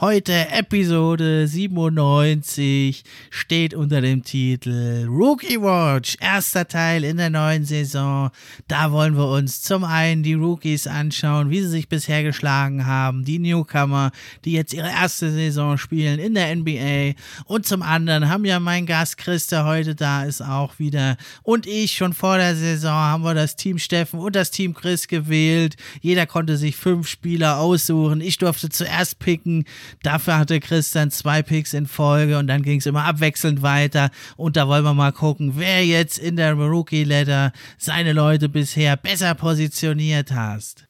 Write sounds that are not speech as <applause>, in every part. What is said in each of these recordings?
Heute Episode 97 steht unter dem Titel Rookie Watch, erster Teil in der neuen Saison. Da wollen wir uns zum einen die Rookies anschauen, wie sie sich bisher geschlagen haben, die Newcomer, die jetzt ihre erste Saison spielen in der NBA und zum anderen haben ja mein Gast Chris, der heute da ist, auch wieder und ich schon vor der Saison haben wir das Team Steffen und das Team Chris gewählt. Jeder konnte sich fünf Spieler aussuchen. Ich durfte zuerst picken. Dafür hatte Chris dann zwei Picks in Folge und dann ging es immer abwechselnd weiter. Und da wollen wir mal gucken, wer jetzt in der Rookie Letter seine Leute bisher besser positioniert hast.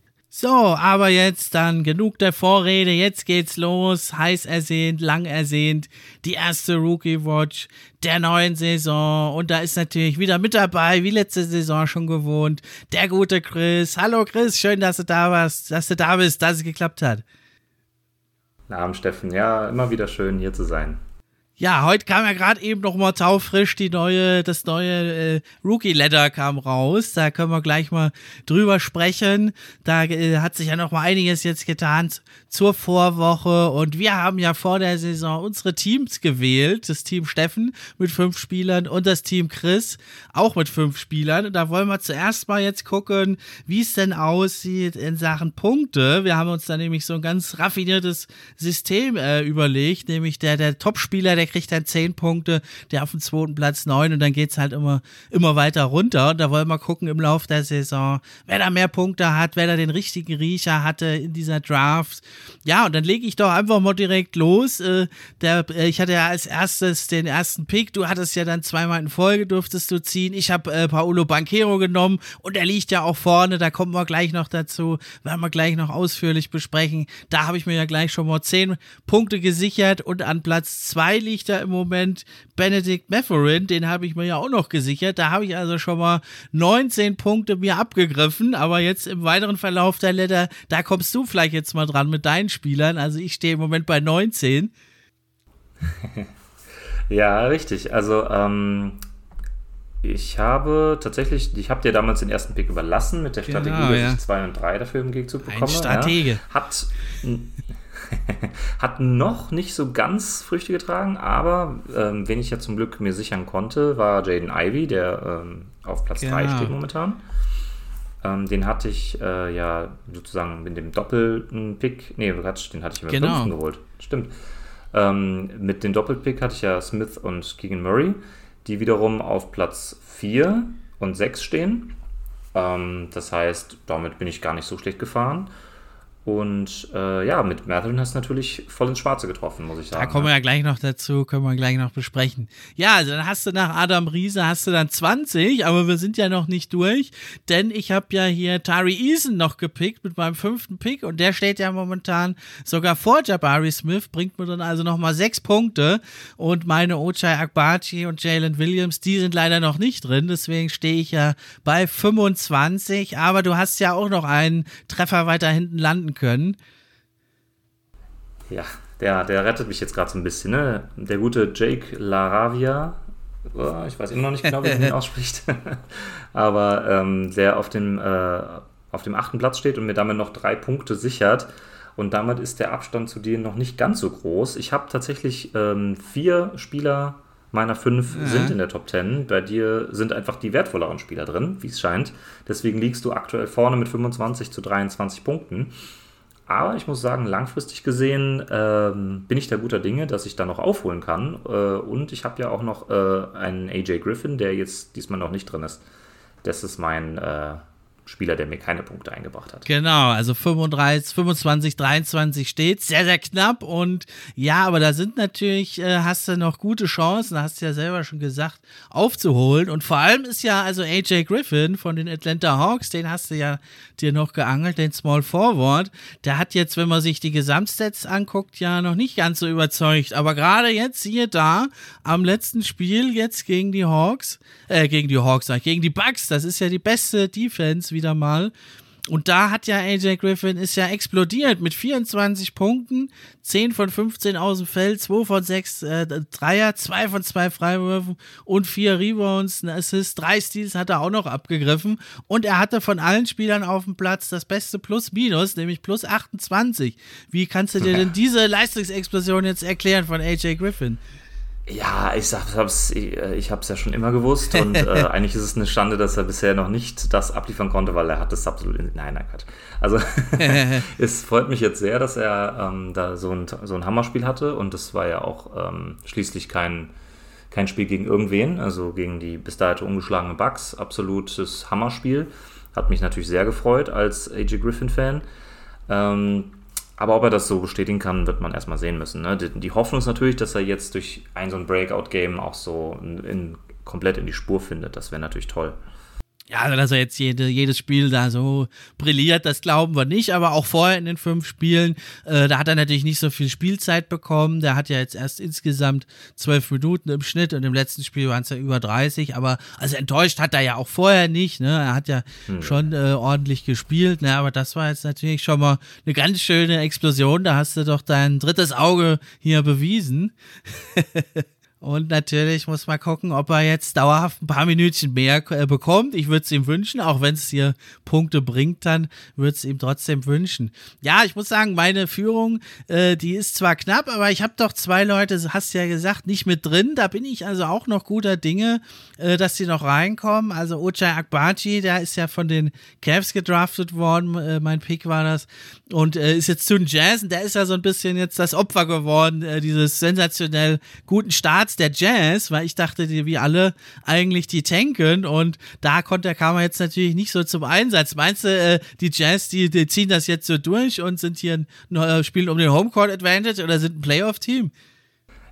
So, aber jetzt dann genug der Vorrede, jetzt geht's los, heiß ersehnt, lang ersehnt, die erste Rookie Watch der neuen Saison und da ist natürlich wieder mit dabei, wie letzte Saison schon gewohnt, der gute Chris. Hallo Chris, schön, dass du da warst, dass du da bist, dass es geklappt hat. Na, Abend Steffen, ja, immer wieder schön hier zu sein. Ja, heute kam ja gerade eben noch mal taufrisch die neue, das neue äh, Rookie Letter kam raus. Da können wir gleich mal drüber sprechen. Da äh, hat sich ja noch mal einiges jetzt getan zur Vorwoche und wir haben ja vor der Saison unsere Teams gewählt. Das Team Steffen mit fünf Spielern und das Team Chris auch mit fünf Spielern. Da wollen wir zuerst mal jetzt gucken, wie es denn aussieht in Sachen Punkte. Wir haben uns da nämlich so ein ganz raffiniertes System äh, überlegt, nämlich der der Topspieler, der kriegt dann 10 Punkte, der auf dem zweiten Platz 9 und dann geht es halt immer, immer weiter runter. Und da wollen wir gucken im Laufe der Saison, wer da mehr Punkte hat, wer da den richtigen Riecher hatte in dieser Draft. Ja, und dann lege ich doch einfach mal direkt los. Äh, der, äh, ich hatte ja als erstes den ersten Pick. Du hattest ja dann zweimal in Folge, durftest du ziehen. Ich habe äh, Paolo Banquero genommen und er liegt ja auch vorne. Da kommen wir gleich noch dazu. Werden wir gleich noch ausführlich besprechen. Da habe ich mir ja gleich schon mal 10 Punkte gesichert und an Platz 2 liegt liegt da im Moment Benedict Mathurin, den habe ich mir ja auch noch gesichert. Da habe ich also schon mal 19 Punkte mir abgegriffen, aber jetzt im weiteren Verlauf der Letter, da kommst du vielleicht jetzt mal dran mit deinen Spielern. Also ich stehe im Moment bei 19. <laughs> ja, richtig. Also ähm, ich habe tatsächlich, ich habe dir damals den ersten Pick überlassen mit der genau, Strategie, dass ja. ich 2 und 3 dafür im Gegenzug bekomme. Ein Stratege. Ja. Hat <laughs> Hat noch nicht so ganz Früchte getragen, aber ähm, wen ich ja zum Glück mir sichern konnte, war Jaden Ivy, der ähm, auf Platz 3 genau. steht momentan. Ähm, den hatte ich äh, ja sozusagen mit dem doppelten Pick, nee, den hatte ich mit genau. fünften geholt. Stimmt. Ähm, mit dem Doppelpick hatte ich ja Smith und Keegan Murray, die wiederum auf Platz 4 und 6 stehen. Ähm, das heißt, damit bin ich gar nicht so schlecht gefahren. Und äh, ja, mit Madeline hast du natürlich voll ins Schwarze getroffen, muss ich sagen. Da kommen wir ne? ja gleich noch dazu, können wir gleich noch besprechen. Ja, also dann hast du nach Adam Riese hast du dann 20, aber wir sind ja noch nicht durch, denn ich habe ja hier Tari Eason noch gepickt mit meinem fünften Pick und der steht ja momentan sogar vor Jabari Smith, bringt mir dann also nochmal sechs Punkte und meine Ochai Akbachi und Jalen Williams, die sind leider noch nicht drin, deswegen stehe ich ja bei 25, aber du hast ja auch noch einen Treffer weiter hinten landen retten können. Ja, der, der rettet mich jetzt gerade so ein bisschen. Ne? Der gute Jake Laravia, oh, ich weiß immer noch nicht genau, wie man ihn <laughs> ausspricht, <laughs> aber ähm, der auf dem, äh, auf dem achten Platz steht und mir damit noch drei Punkte sichert. Und damit ist der Abstand zu dir noch nicht ganz so groß. Ich habe tatsächlich ähm, vier Spieler meiner fünf ja. sind in der Top 10. Bei dir sind einfach die wertvolleren Spieler drin, wie es scheint. Deswegen liegst du aktuell vorne mit 25 zu 23 Punkten. Aber ich muss sagen, langfristig gesehen ähm, bin ich da guter Dinge, dass ich da noch aufholen kann. Äh, und ich habe ja auch noch äh, einen AJ Griffin, der jetzt diesmal noch nicht drin ist. Das ist mein äh, Spieler, der mir keine Punkte eingebracht hat. Genau, also 35, 25, 23 steht, sehr, sehr knapp und ja, aber da sind natürlich, äh, hast du noch gute Chancen, hast du ja selber schon gesagt, aufzuholen und vor allem ist ja also AJ Griffin von den Atlanta Hawks, den hast du ja dir noch geangelt, den Small Forward, der hat jetzt, wenn man sich die Gesamtstats anguckt, ja noch nicht ganz so überzeugt, aber gerade jetzt hier da am letzten Spiel jetzt gegen die Hawks, äh, gegen die Hawks, gegen die Bucks, das ist ja die beste Defense, wie wieder mal. Und da hat ja AJ Griffin ist ja explodiert mit 24 Punkten, 10 von 15 aus dem Feld, 2 von 6 äh, Dreier, 2 von 2 Freiwürfen und 4 Rebounds, ein Assist, 3 Steals hat er auch noch abgegriffen und er hatte von allen Spielern auf dem Platz das beste Plus-Minus, nämlich plus 28. Wie kannst du dir denn diese Leistungsexplosion jetzt erklären von AJ Griffin? Ja, ich hab's, äh, ich hab's ja schon immer gewusst und äh, <laughs> eigentlich ist es eine Schande, dass er bisher noch nicht das abliefern konnte, weil er hat das absolut. In, nein, nein, Gott. Also <laughs> <laughs> es freut mich jetzt sehr, dass er ähm, da so ein, so ein Hammerspiel hatte und das war ja auch ähm, schließlich kein, kein Spiel gegen irgendwen, also gegen die bis dato ungeschlagene Bugs. Absolutes Hammerspiel. Hat mich natürlich sehr gefreut als AJ Griffin-Fan. Ähm, aber ob er das so bestätigen kann, wird man erstmal sehen müssen. Ne? Die, die, Hoffnung ist natürlich, dass er jetzt durch ein so ein Breakout-Game auch so in, in, komplett in die Spur findet. Das wäre natürlich toll. Ja, also dass er jetzt jede, jedes Spiel da so brilliert, das glauben wir nicht. Aber auch vorher in den fünf Spielen, äh, da hat er natürlich nicht so viel Spielzeit bekommen. Der hat ja jetzt erst insgesamt zwölf Minuten im Schnitt und im letzten Spiel waren es ja über 30. Aber also enttäuscht hat er ja auch vorher nicht. Ne? Er hat ja hm. schon äh, ordentlich gespielt. Ne? Aber das war jetzt natürlich schon mal eine ganz schöne Explosion. Da hast du doch dein drittes Auge hier bewiesen. <laughs> Und natürlich muss man gucken, ob er jetzt dauerhaft ein paar Minütchen mehr äh, bekommt. Ich würde es ihm wünschen, auch wenn es hier Punkte bringt, dann würde es ihm trotzdem wünschen. Ja, ich muss sagen, meine Führung, äh, die ist zwar knapp, aber ich habe doch zwei Leute, hast ja gesagt, nicht mit drin. Da bin ich also auch noch guter Dinge, äh, dass sie noch reinkommen. Also Ochai Akbachi, der ist ja von den Cavs gedraftet worden, äh, mein Pick war das. Und äh, ist jetzt zu den Jazz und der ist ja so ein bisschen jetzt das Opfer geworden, äh, dieses sensationell guten Starts Platz der Jazz, weil ich dachte, die, wie alle eigentlich die tanken und da konnte, kam er jetzt natürlich nicht so zum Einsatz. Meinst du, äh, die Jazz, die, die, ziehen das jetzt so durch und sind hier ein, äh, spielen um den Homecourt Advantage oder sind ein Playoff-Team?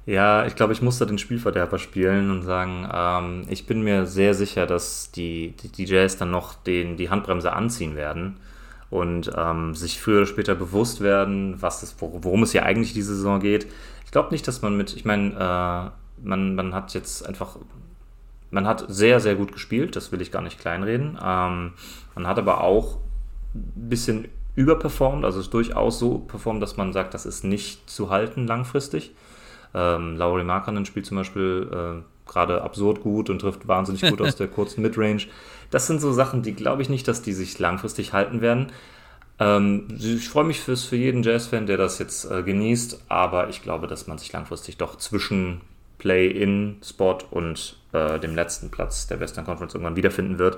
Ja, ich glaube, ich muss da den Spielverderber spielen und sagen, ähm, ich bin mir sehr sicher, dass die, die, die Jazz dann noch den, die Handbremse anziehen werden und ähm, sich früher oder später bewusst werden, was das, worum es hier eigentlich diese Saison geht. Ich glaube nicht, dass man mit, ich meine, äh, man, man hat jetzt einfach, man hat sehr, sehr gut gespielt, das will ich gar nicht kleinreden. Ähm, man hat aber auch ein bisschen überperformt, also ist durchaus so performt, dass man sagt, das ist nicht zu halten langfristig. Ähm, Laurie Markkanen spielt zum Beispiel äh, gerade absurd gut und trifft wahnsinnig gut aus <laughs> der kurzen Midrange. Das sind so Sachen, die glaube ich nicht, dass die sich langfristig halten werden. Ähm, ich freue mich fürs, für jeden Jazz-Fan, der das jetzt äh, genießt, aber ich glaube, dass man sich langfristig doch zwischen Play-in-Spot und äh, dem letzten Platz der Western Conference irgendwann wiederfinden wird.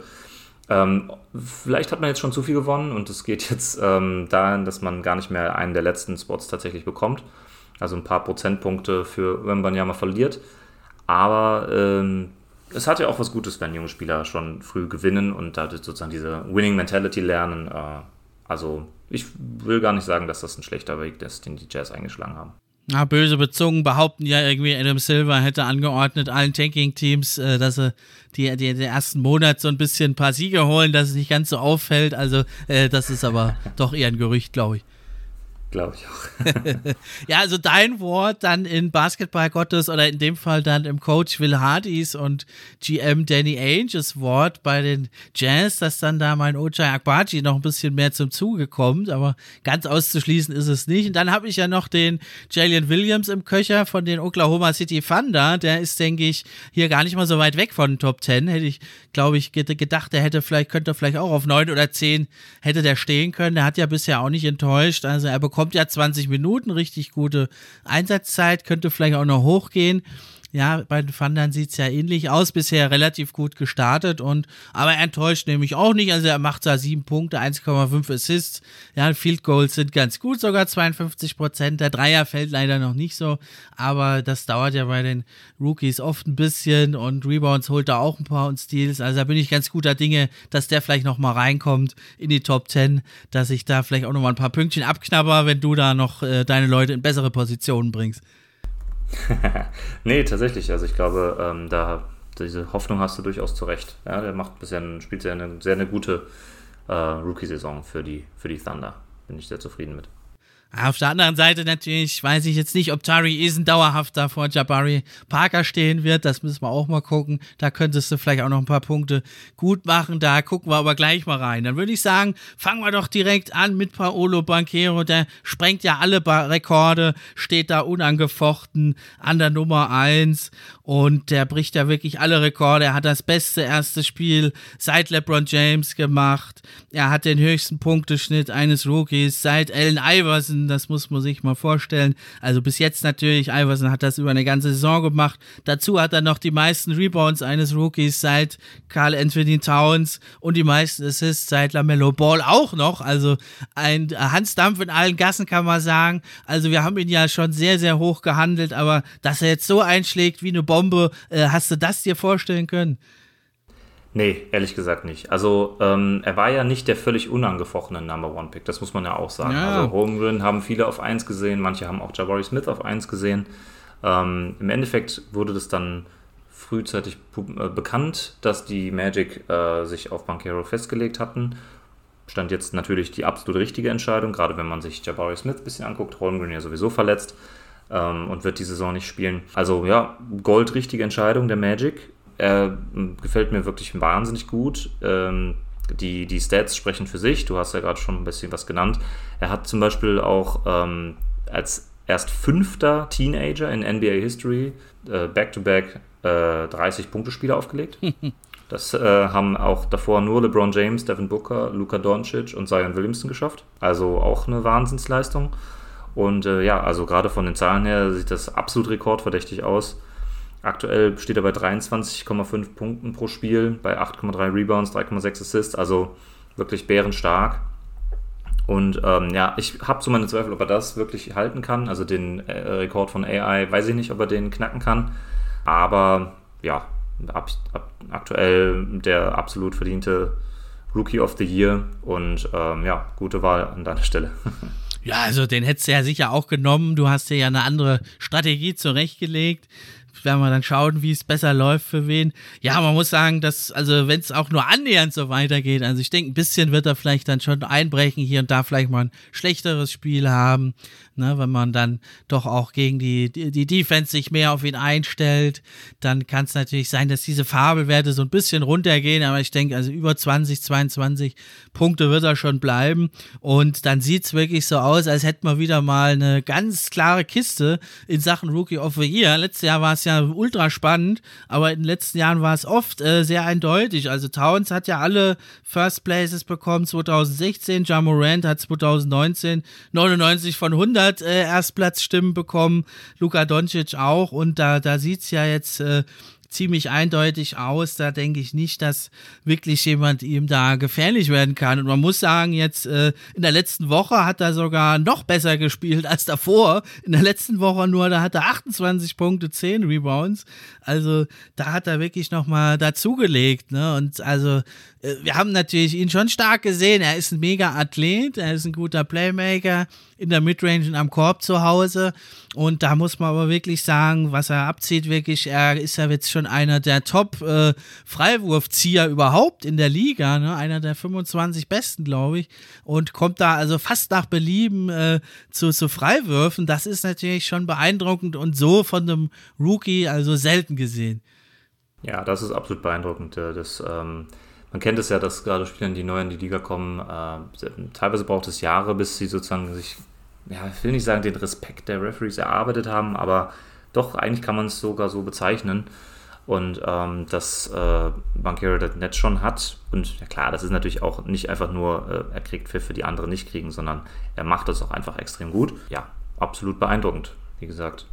Ähm, vielleicht hat man jetzt schon zu viel gewonnen und es geht jetzt ähm, dahin, dass man gar nicht mehr einen der letzten Spots tatsächlich bekommt. Also ein paar Prozentpunkte für Wembanyama verliert. Aber ähm, es hat ja auch was Gutes, wenn junge Spieler schon früh gewinnen und dadurch sozusagen diese Winning Mentality lernen. Äh, Also ich will gar nicht sagen, dass das ein schlechter Weg ist, den die Jazz eingeschlagen haben. Ja, böse bezogen behaupten ja irgendwie, Adam Silver hätte angeordnet allen Tanking-Teams, äh, dass sie die, die, den ersten Monat so ein bisschen ein paar Siege holen, dass es nicht ganz so auffällt. Also äh, das ist aber doch eher ein Gerücht, glaube ich. Glaube ich auch. <laughs> ja, also dein Wort dann in Basketball Gottes oder in dem Fall dann im Coach Will Hardys und GM Danny Ainges Wort bei den Jazz, dass dann da mein Ojai Akbaji noch ein bisschen mehr zum Zuge kommt, aber ganz auszuschließen ist es nicht. Und dann habe ich ja noch den Jalen Williams im Köcher von den Oklahoma City Thunder. Der ist, denke ich, hier gar nicht mal so weit weg von den Top 10. Hätte ich, glaube ich, gedacht, der hätte vielleicht, könnte vielleicht auch auf 9 oder 10 hätte der stehen können. Der hat ja bisher auch nicht enttäuscht. Also er bekommt bekommt ja 20 Minuten, richtig gute Einsatzzeit, könnte vielleicht auch noch hochgehen. Ja, bei den Thundern sieht es ja ähnlich aus, bisher relativ gut gestartet und aber er enttäuscht nämlich auch nicht. Also er macht da sieben Punkte, 1,5 Assists. Ja, Field Goals sind ganz gut, sogar 52 Prozent. Der Dreier fällt leider noch nicht so, aber das dauert ja bei den Rookies oft ein bisschen und Rebounds holt er auch ein paar und Steals. Also da bin ich ganz guter Dinge, dass der vielleicht noch mal reinkommt in die Top 10, dass ich da vielleicht auch noch mal ein paar Pünktchen abknabber, wenn du da noch äh, deine Leute in bessere Positionen bringst. <laughs> nee, tatsächlich. Also ich glaube, ähm, da diese Hoffnung hast du durchaus zu Recht. Ja, der macht bisher spielt sehr eine, sehr eine gute äh, Rookie-Saison für die, für die Thunder. Bin ich sehr zufrieden mit. Auf der anderen Seite natürlich weiß ich jetzt nicht, ob Tari Eason dauerhaft da vor Jabari Parker stehen wird. Das müssen wir auch mal gucken. Da könntest du vielleicht auch noch ein paar Punkte gut machen. Da gucken wir aber gleich mal rein. Dann würde ich sagen, fangen wir doch direkt an mit Paolo Banquero. Der sprengt ja alle Rekorde, steht da unangefochten an der Nummer 1 und der bricht ja wirklich alle Rekorde. Er hat das beste erste Spiel seit LeBron James gemacht. Er hat den höchsten Punkteschnitt eines Rookies seit Allen Iverson. Das muss man sich mal vorstellen. Also bis jetzt natürlich. Iverson hat das über eine ganze Saison gemacht. Dazu hat er noch die meisten Rebounds eines Rookies seit Carl Anthony Towns und die meisten Assists seit LaMelo Ball auch noch. Also ein Hansdampf in allen Gassen kann man sagen. Also wir haben ihn ja schon sehr, sehr hoch gehandelt. Aber dass er jetzt so einschlägt wie eine Bombe. Äh, hast du das dir vorstellen können? Nee, ehrlich gesagt nicht. Also ähm, er war ja nicht der völlig unangefochtene Number One Pick, das muss man ja auch sagen. Ja. Also Holmgren haben viele auf 1 gesehen, manche haben auch Jabari Smith auf 1 gesehen. Ähm, Im Endeffekt wurde das dann frühzeitig äh, bekannt, dass die Magic äh, sich auf Banquero festgelegt hatten. Stand jetzt natürlich die absolut richtige Entscheidung, gerade wenn man sich Jabari Smith ein bisschen anguckt, Holmgren ja sowieso verletzt ähm, und wird die Saison nicht spielen. Also ja, Gold, richtige Entscheidung der Magic. Er gefällt mir wirklich wahnsinnig gut. Ähm, die, die Stats sprechen für sich. Du hast ja gerade schon ein bisschen was genannt. Er hat zum Beispiel auch ähm, als erst fünfter Teenager in NBA History äh, Back-to-Back äh, 30 Punkte-Spiele aufgelegt. <laughs> Das äh, haben auch davor nur LeBron James, Devin Booker, Luka Doncic und Zion Williamson geschafft. Also auch eine Wahnsinnsleistung. Und äh, ja, also gerade von den Zahlen her sieht das absolut rekordverdächtig aus. Aktuell steht er bei 23,5 Punkten pro Spiel, bei 8,3 Rebounds, 3,6 Assists, also wirklich bärenstark. Und ähm, ja, ich habe so meine Zweifel, ob er das wirklich halten kann. Also den äh, Rekord von AI weiß ich nicht, ob er den knacken kann. Aber ja, ab, ab, aktuell der absolut verdiente Rookie of the Year und ähm, ja, gute Wahl an deiner Stelle. <laughs> Ja, also den hättest du ja sicher auch genommen. Du hast dir ja eine andere Strategie zurechtgelegt werden wir dann schauen, wie es besser läuft für wen. Ja, man muss sagen, dass, also wenn es auch nur annähernd so weitergeht, also ich denke, ein bisschen wird er vielleicht dann schon einbrechen, hier und da vielleicht mal ein schlechteres Spiel haben ne, wenn man dann doch auch gegen die, die, die Defense sich mehr auf ihn einstellt, dann kann es natürlich sein, dass diese Fabelwerte so ein bisschen runtergehen, aber ich denke, also über 20, 22 Punkte wird er schon bleiben und dann sieht es wirklich so aus, als hätten wir wieder mal eine ganz klare Kiste in Sachen Rookie of the Year. Letztes Jahr war es ja ultra spannend, aber in den letzten Jahren war es oft äh, sehr eindeutig. Also Towns hat ja alle First Places bekommen 2016, Jamorant hat 2019 99 von 100 100 äh, Erstplatzstimmen bekommen, Luka Doncic auch und da, da sieht es ja jetzt äh, ziemlich eindeutig aus. Da denke ich nicht, dass wirklich jemand ihm da gefährlich werden kann. Und man muss sagen, jetzt äh, in der letzten Woche hat er sogar noch besser gespielt als davor. In der letzten Woche nur, da hat er 28 Punkte, 10 Rebounds. Also da hat er wirklich nochmal dazugelegt. Ne? Und also wir haben natürlich ihn schon stark gesehen. Er ist ein mega Athlet, er ist ein guter Playmaker in der Midrange und am Korb zu Hause. Und da muss man aber wirklich sagen, was er abzieht, wirklich, er ist ja jetzt schon einer der Top-Freiwurfzieher äh, überhaupt in der Liga, ne? einer der 25 besten, glaube ich. Und kommt da also fast nach Belieben äh, zu, zu Freiwürfen. Das ist natürlich schon beeindruckend und so von einem Rookie also selten gesehen. Ja, das ist absolut beeindruckend. Das, ähm man kennt es ja, dass gerade Spieler, die neu in die Liga kommen, äh, teilweise braucht es Jahre, bis sie sozusagen sich, ja, ich will nicht sagen, den Respekt der Referees erarbeitet haben, aber doch, eigentlich kann man es sogar so bezeichnen. Und ähm, dass äh, Banquero das Netz schon hat. Und ja klar, das ist natürlich auch nicht einfach nur, äh, er kriegt Pfiffe, die andere nicht kriegen, sondern er macht das auch einfach extrem gut. Ja, absolut beeindruckend, wie gesagt.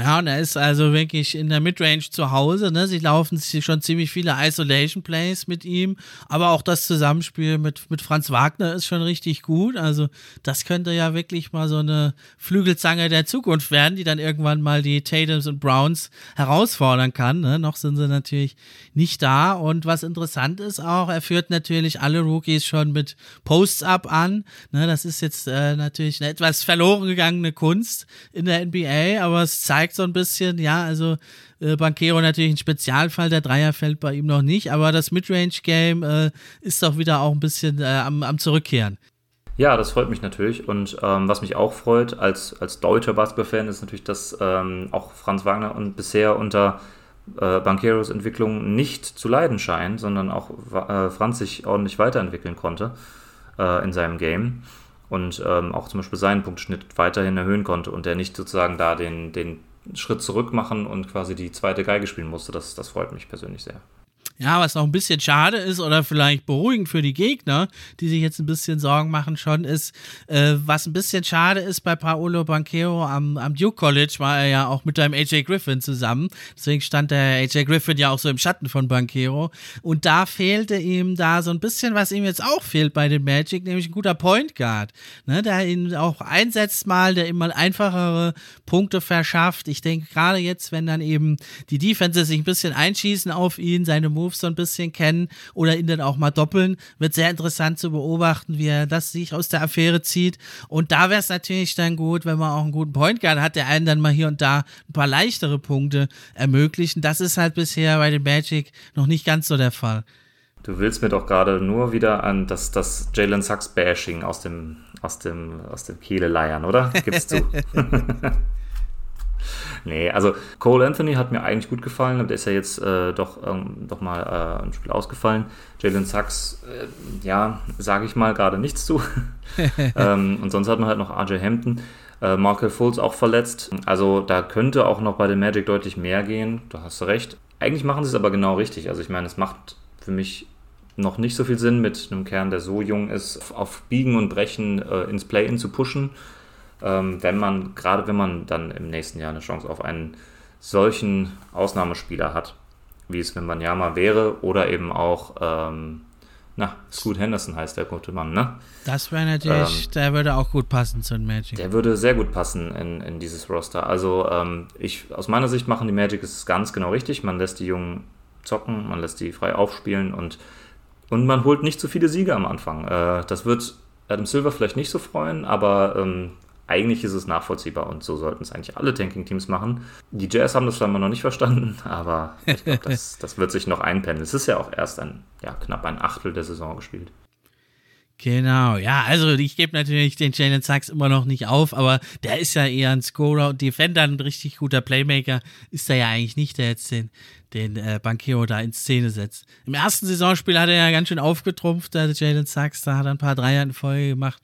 Ja, und er ist also wirklich in der Midrange zu Hause. Ne? Sie laufen schon ziemlich viele Isolation Plays mit ihm, aber auch das Zusammenspiel mit, mit Franz Wagner ist schon richtig gut. Also, das könnte ja wirklich mal so eine Flügelzange der Zukunft werden, die dann irgendwann mal die Tatums und Browns herausfordern kann. Ne? Noch sind sie natürlich nicht da. Und was interessant ist auch, er führt natürlich alle Rookies schon mit Posts-Up an. Ne? Das ist jetzt äh, natürlich eine etwas verloren gegangene Kunst in der NBA, aber es zeigt, zeigt so ein bisschen, ja, also äh, Banquero natürlich ein Spezialfall, der Dreier fällt bei ihm noch nicht, aber das Midrange-Game äh, ist doch wieder auch ein bisschen äh, am, am Zurückkehren. Ja, das freut mich natürlich. Und ähm, was mich auch freut als, als deutscher Basketball-Fan ist natürlich, dass ähm, auch Franz Wagner und bisher unter äh, Banqueros Entwicklung nicht zu leiden scheint, sondern auch äh, Franz sich ordentlich weiterentwickeln konnte äh, in seinem Game und ähm, auch zum Beispiel seinen Punktschnitt weiterhin erhöhen konnte und er nicht sozusagen da den, den Schritt zurück machen und quasi die zweite Geige spielen musste. Das, das freut mich persönlich sehr. Ja, was noch ein bisschen schade ist oder vielleicht beruhigend für die Gegner, die sich jetzt ein bisschen Sorgen machen schon, ist, äh, was ein bisschen schade ist bei Paolo Banquero am, am Duke College, war er ja auch mit einem AJ Griffin zusammen. Deswegen stand der AJ Griffin ja auch so im Schatten von Banquero. Und da fehlte ihm da so ein bisschen, was ihm jetzt auch fehlt bei den Magic, nämlich ein guter Point Guard, ne, der ihn auch einsetzt mal, der ihm mal einfachere Punkte verschafft. Ich denke gerade jetzt, wenn dann eben die Defenses sich ein bisschen einschießen auf ihn, seine Moves Moves so ein bisschen kennen oder ihn dann auch mal doppeln. Wird sehr interessant zu beobachten, wie er das sich aus der Affäre zieht. Und da wäre es natürlich dann gut, wenn man auch einen guten Point Guard hat, der einen dann mal hier und da ein paar leichtere Punkte ermöglichen. Das ist halt bisher bei den Magic noch nicht ganz so der Fall. Du willst mir doch gerade nur wieder an das, das Jalen Sachs Bashing aus dem, aus dem, aus dem Kehle leiern, oder? Gibst du? <laughs> Nee, also Cole Anthony hat mir eigentlich gut gefallen, aber der ist ja jetzt äh, doch, ähm, doch mal äh, ein Spiel ausgefallen. Jalen Sachs, äh, ja, sage ich mal, gerade nichts zu. <laughs> ähm, und sonst hat man halt noch RJ Hampton. Äh, Markel Fultz auch verletzt. Also da könnte auch noch bei den Magic deutlich mehr gehen. Da hast du recht. Eigentlich machen sie es aber genau richtig. Also ich meine, es macht für mich noch nicht so viel Sinn, mit einem Kern, der so jung ist, auf Biegen und Brechen äh, ins Play-In zu pushen wenn man, gerade wenn man dann im nächsten Jahr eine Chance auf einen solchen Ausnahmespieler hat, wie es Wembanyama wäre, oder eben auch, ähm, na, Scoot Henderson heißt der gute Mann, ne? Das wäre natürlich, ähm, der würde auch gut passen zu den Magic. Der würde sehr gut passen in, in dieses Roster. Also, ähm, ich, aus meiner Sicht machen die Magic es ganz genau richtig. Man lässt die Jungen zocken, man lässt die frei aufspielen und, und man holt nicht zu viele Siege am Anfang. Äh, das wird Adam Silver vielleicht nicht so freuen, aber ähm, eigentlich ist es nachvollziehbar und so sollten es eigentlich alle Tanking-Teams machen. Die Jazz haben das scheinbar noch nicht verstanden, <laughs> aber ich glaube, das, das wird sich noch einpendeln. Es ist ja auch erst ein, ja, knapp ein Achtel der Saison gespielt. Genau, ja, also ich gebe natürlich den Jalen Sachs immer noch nicht auf, aber der ist ja eher ein Scorer und Defender, ein richtig guter Playmaker, ist er ja eigentlich nicht, der jetzt den, den äh, Banquero da in Szene setzt. Im ersten Saisonspiel hat er ja ganz schön aufgetrumpft, der Jalen Sachs, da hat er ein paar Dreier in Folge gemacht.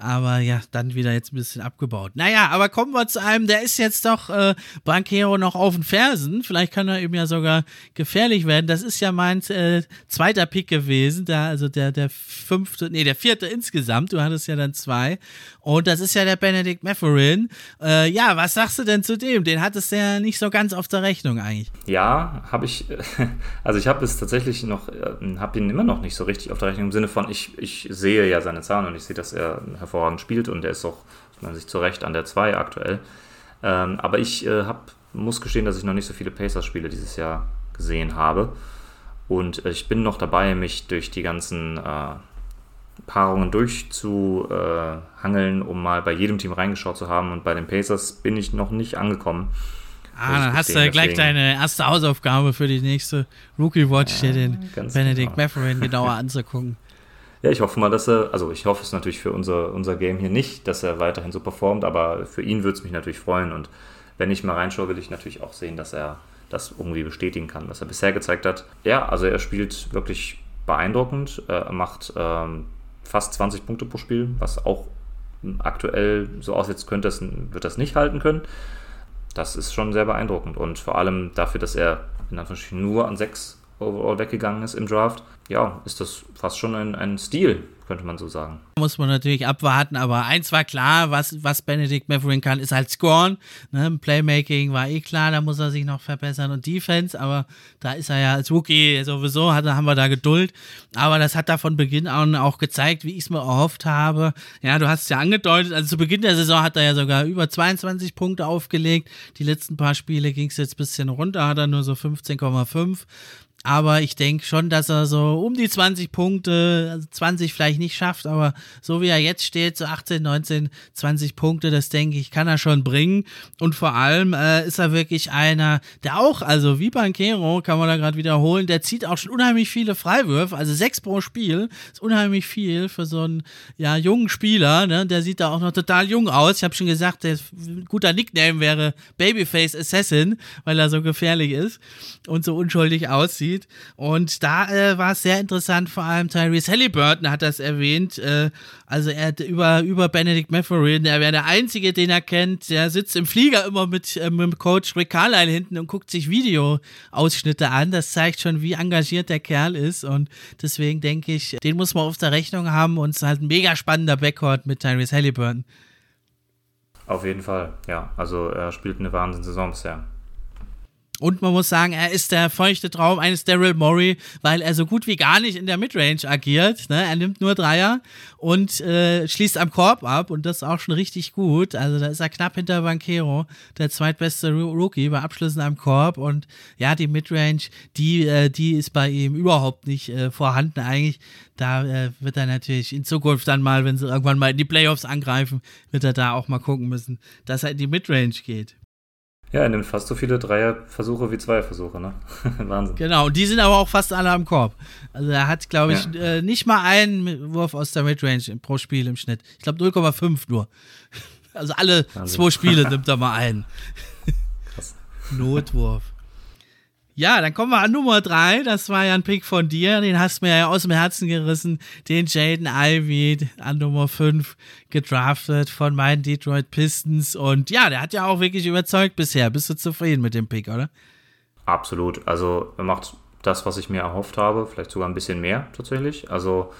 Aber ja, dann wieder jetzt ein bisschen abgebaut. Naja, aber kommen wir zu einem, der ist jetzt doch äh, Banquero noch auf den Fersen. Vielleicht kann er eben ja sogar gefährlich werden. Das ist ja mein äh, zweiter Pick gewesen. Da, also der, der fünfte, nee, der vierte insgesamt. Du hattest ja dann zwei. Und das ist ja der Benedict Matherin. Äh, ja, was sagst du denn zu dem? Den hattest du ja nicht so ganz auf der Rechnung eigentlich. Ja, habe ich. <laughs> Also ich habe es tatsächlich noch, äh, habe ihn immer noch nicht so richtig auf der Rechnung im Sinne von, ich, ich sehe ja seine Zahlen und ich sehe, dass er hervorragend spielt und er ist auch, man sich zu Recht an der 2 aktuell. Ähm, aber ich äh, hab, muss gestehen, dass ich noch nicht so viele Pacers-Spiele dieses Jahr gesehen habe. Und äh, ich bin noch dabei, mich durch die ganzen äh, Paarungen durchzuhangeln, um mal bei jedem Team reingeschaut zu haben. Und bei den Pacers bin ich noch nicht angekommen. Ah, dann hast du gleich deine erste Hausaufgabe für die nächste Rookie Watch, ja, den Benedict genau. Matherin genauer anzugucken. <laughs> Ja, ich hoffe mal, dass er, also ich hoffe es natürlich für unser, unser Game hier nicht, dass er weiterhin so performt, aber für ihn würde es mich natürlich freuen und wenn ich mal reinschaue, will ich natürlich auch sehen, dass er das irgendwie bestätigen kann, was er bisher gezeigt hat. Ja, also er spielt wirklich beeindruckend, er macht ähm, fast 20 Punkte pro Spiel, was auch aktuell so aussieht, könnte es, wird das nicht halten können. Das ist schon sehr beeindruckend und vor allem dafür, dass er in Anführungsstrichen nur an 6 overall weggegangen ist im Draft, ja, ist das fast schon ein, ein Stil, könnte man so sagen. Muss man natürlich abwarten, aber eins war klar, was, was Benedict Matherin kann, ist halt scoren. Ne? Playmaking war eh klar, da muss er sich noch verbessern und Defense, aber da ist er ja als Rookie sowieso, hat, haben wir da Geduld. Aber das hat da von Beginn an auch gezeigt, wie ich es mir erhofft habe. Ja, du hast es ja angedeutet, also zu Beginn der Saison hat er ja sogar über 22 Punkte aufgelegt. Die letzten paar Spiele ging es jetzt ein bisschen runter, hat er nur so 15,5. Aber ich denke schon, dass er so um die 20 Punkte, also 20 vielleicht nicht schafft, aber so wie er jetzt steht, so 18, 19, 20 Punkte, das denke ich, kann er schon bringen. Und vor allem äh, ist er wirklich einer, der auch, also wie Banquero, kann man da gerade wiederholen, der zieht auch schon unheimlich viele Freiwürfe, also sechs pro Spiel, ist unheimlich viel für so einen ja, jungen Spieler. Ne? Der sieht da auch noch total jung aus. Ich habe schon gesagt, der guter Nickname wäre Babyface Assassin, weil er so gefährlich ist und so unschuldig aussieht aussieht. Und da äh, war es sehr interessant, vor allem Tyrese Halliburton hat das erwähnt. Äh, also er über, über Benedict Matherin, er wäre der Einzige, den er kennt. Der sitzt im Flieger immer mit, äh, mit dem Coach Rick Carlisle hinten und guckt sich Videoausschnitte an. Das zeigt schon, wie engagiert der Kerl ist. Und deswegen denke ich, den muss man auf der Rechnung haben und es ist halt ein mega spannender Backcourt mit Tyrese Halliburton. Auf jeden Fall, ja. Also er spielt eine Wahnsinnssaison bisher. Und man muss sagen, er ist der feuchte Traum eines Daryl Morey, weil er so gut wie gar nicht in der Midrange agiert. Ne? Er nimmt nur Dreier und äh, schließt am Korb ab und das auch schon richtig gut. Also da ist er knapp hinter Banquero, der zweitbeste Rookie bei Abschlüssen am Korb. Und ja, die Midrange, die, äh, die ist bei ihm überhaupt nicht äh, vorhanden eigentlich. Da äh, wird er natürlich in Zukunft dann mal, wenn sie irgendwann mal in die Playoffs angreifen, wird er da auch mal gucken müssen, dass er in die Midrange geht. Ja, er nimmt fast so viele Dreierversuche wie Zweierversuche, ne? <laughs> Wahnsinn. Genau, und die sind aber auch fast alle am Korb. Also er hat, glaube ich, ja. äh, nicht mal einen Wurf aus der Midrange pro Spiel im Schnitt. Ich glaube 0,5 nur. <laughs> Also alle Wahnsinn. zwei Spiele <laughs> nimmt er mal einen. Krass. Notwurf. Ja, dann kommen wir an Nummer 3. Das war ja ein Pick von dir. Den hast du mir ja aus dem Herzen gerissen. Den Jaden Ivy an Nummer 5 gedraftet von meinen Detroit Pistons. Und ja, der hat ja auch wirklich überzeugt bisher. Bist du zufrieden mit dem Pick, oder? Absolut. Also er macht das, was ich mir erhofft habe. Vielleicht sogar ein bisschen mehr tatsächlich. Also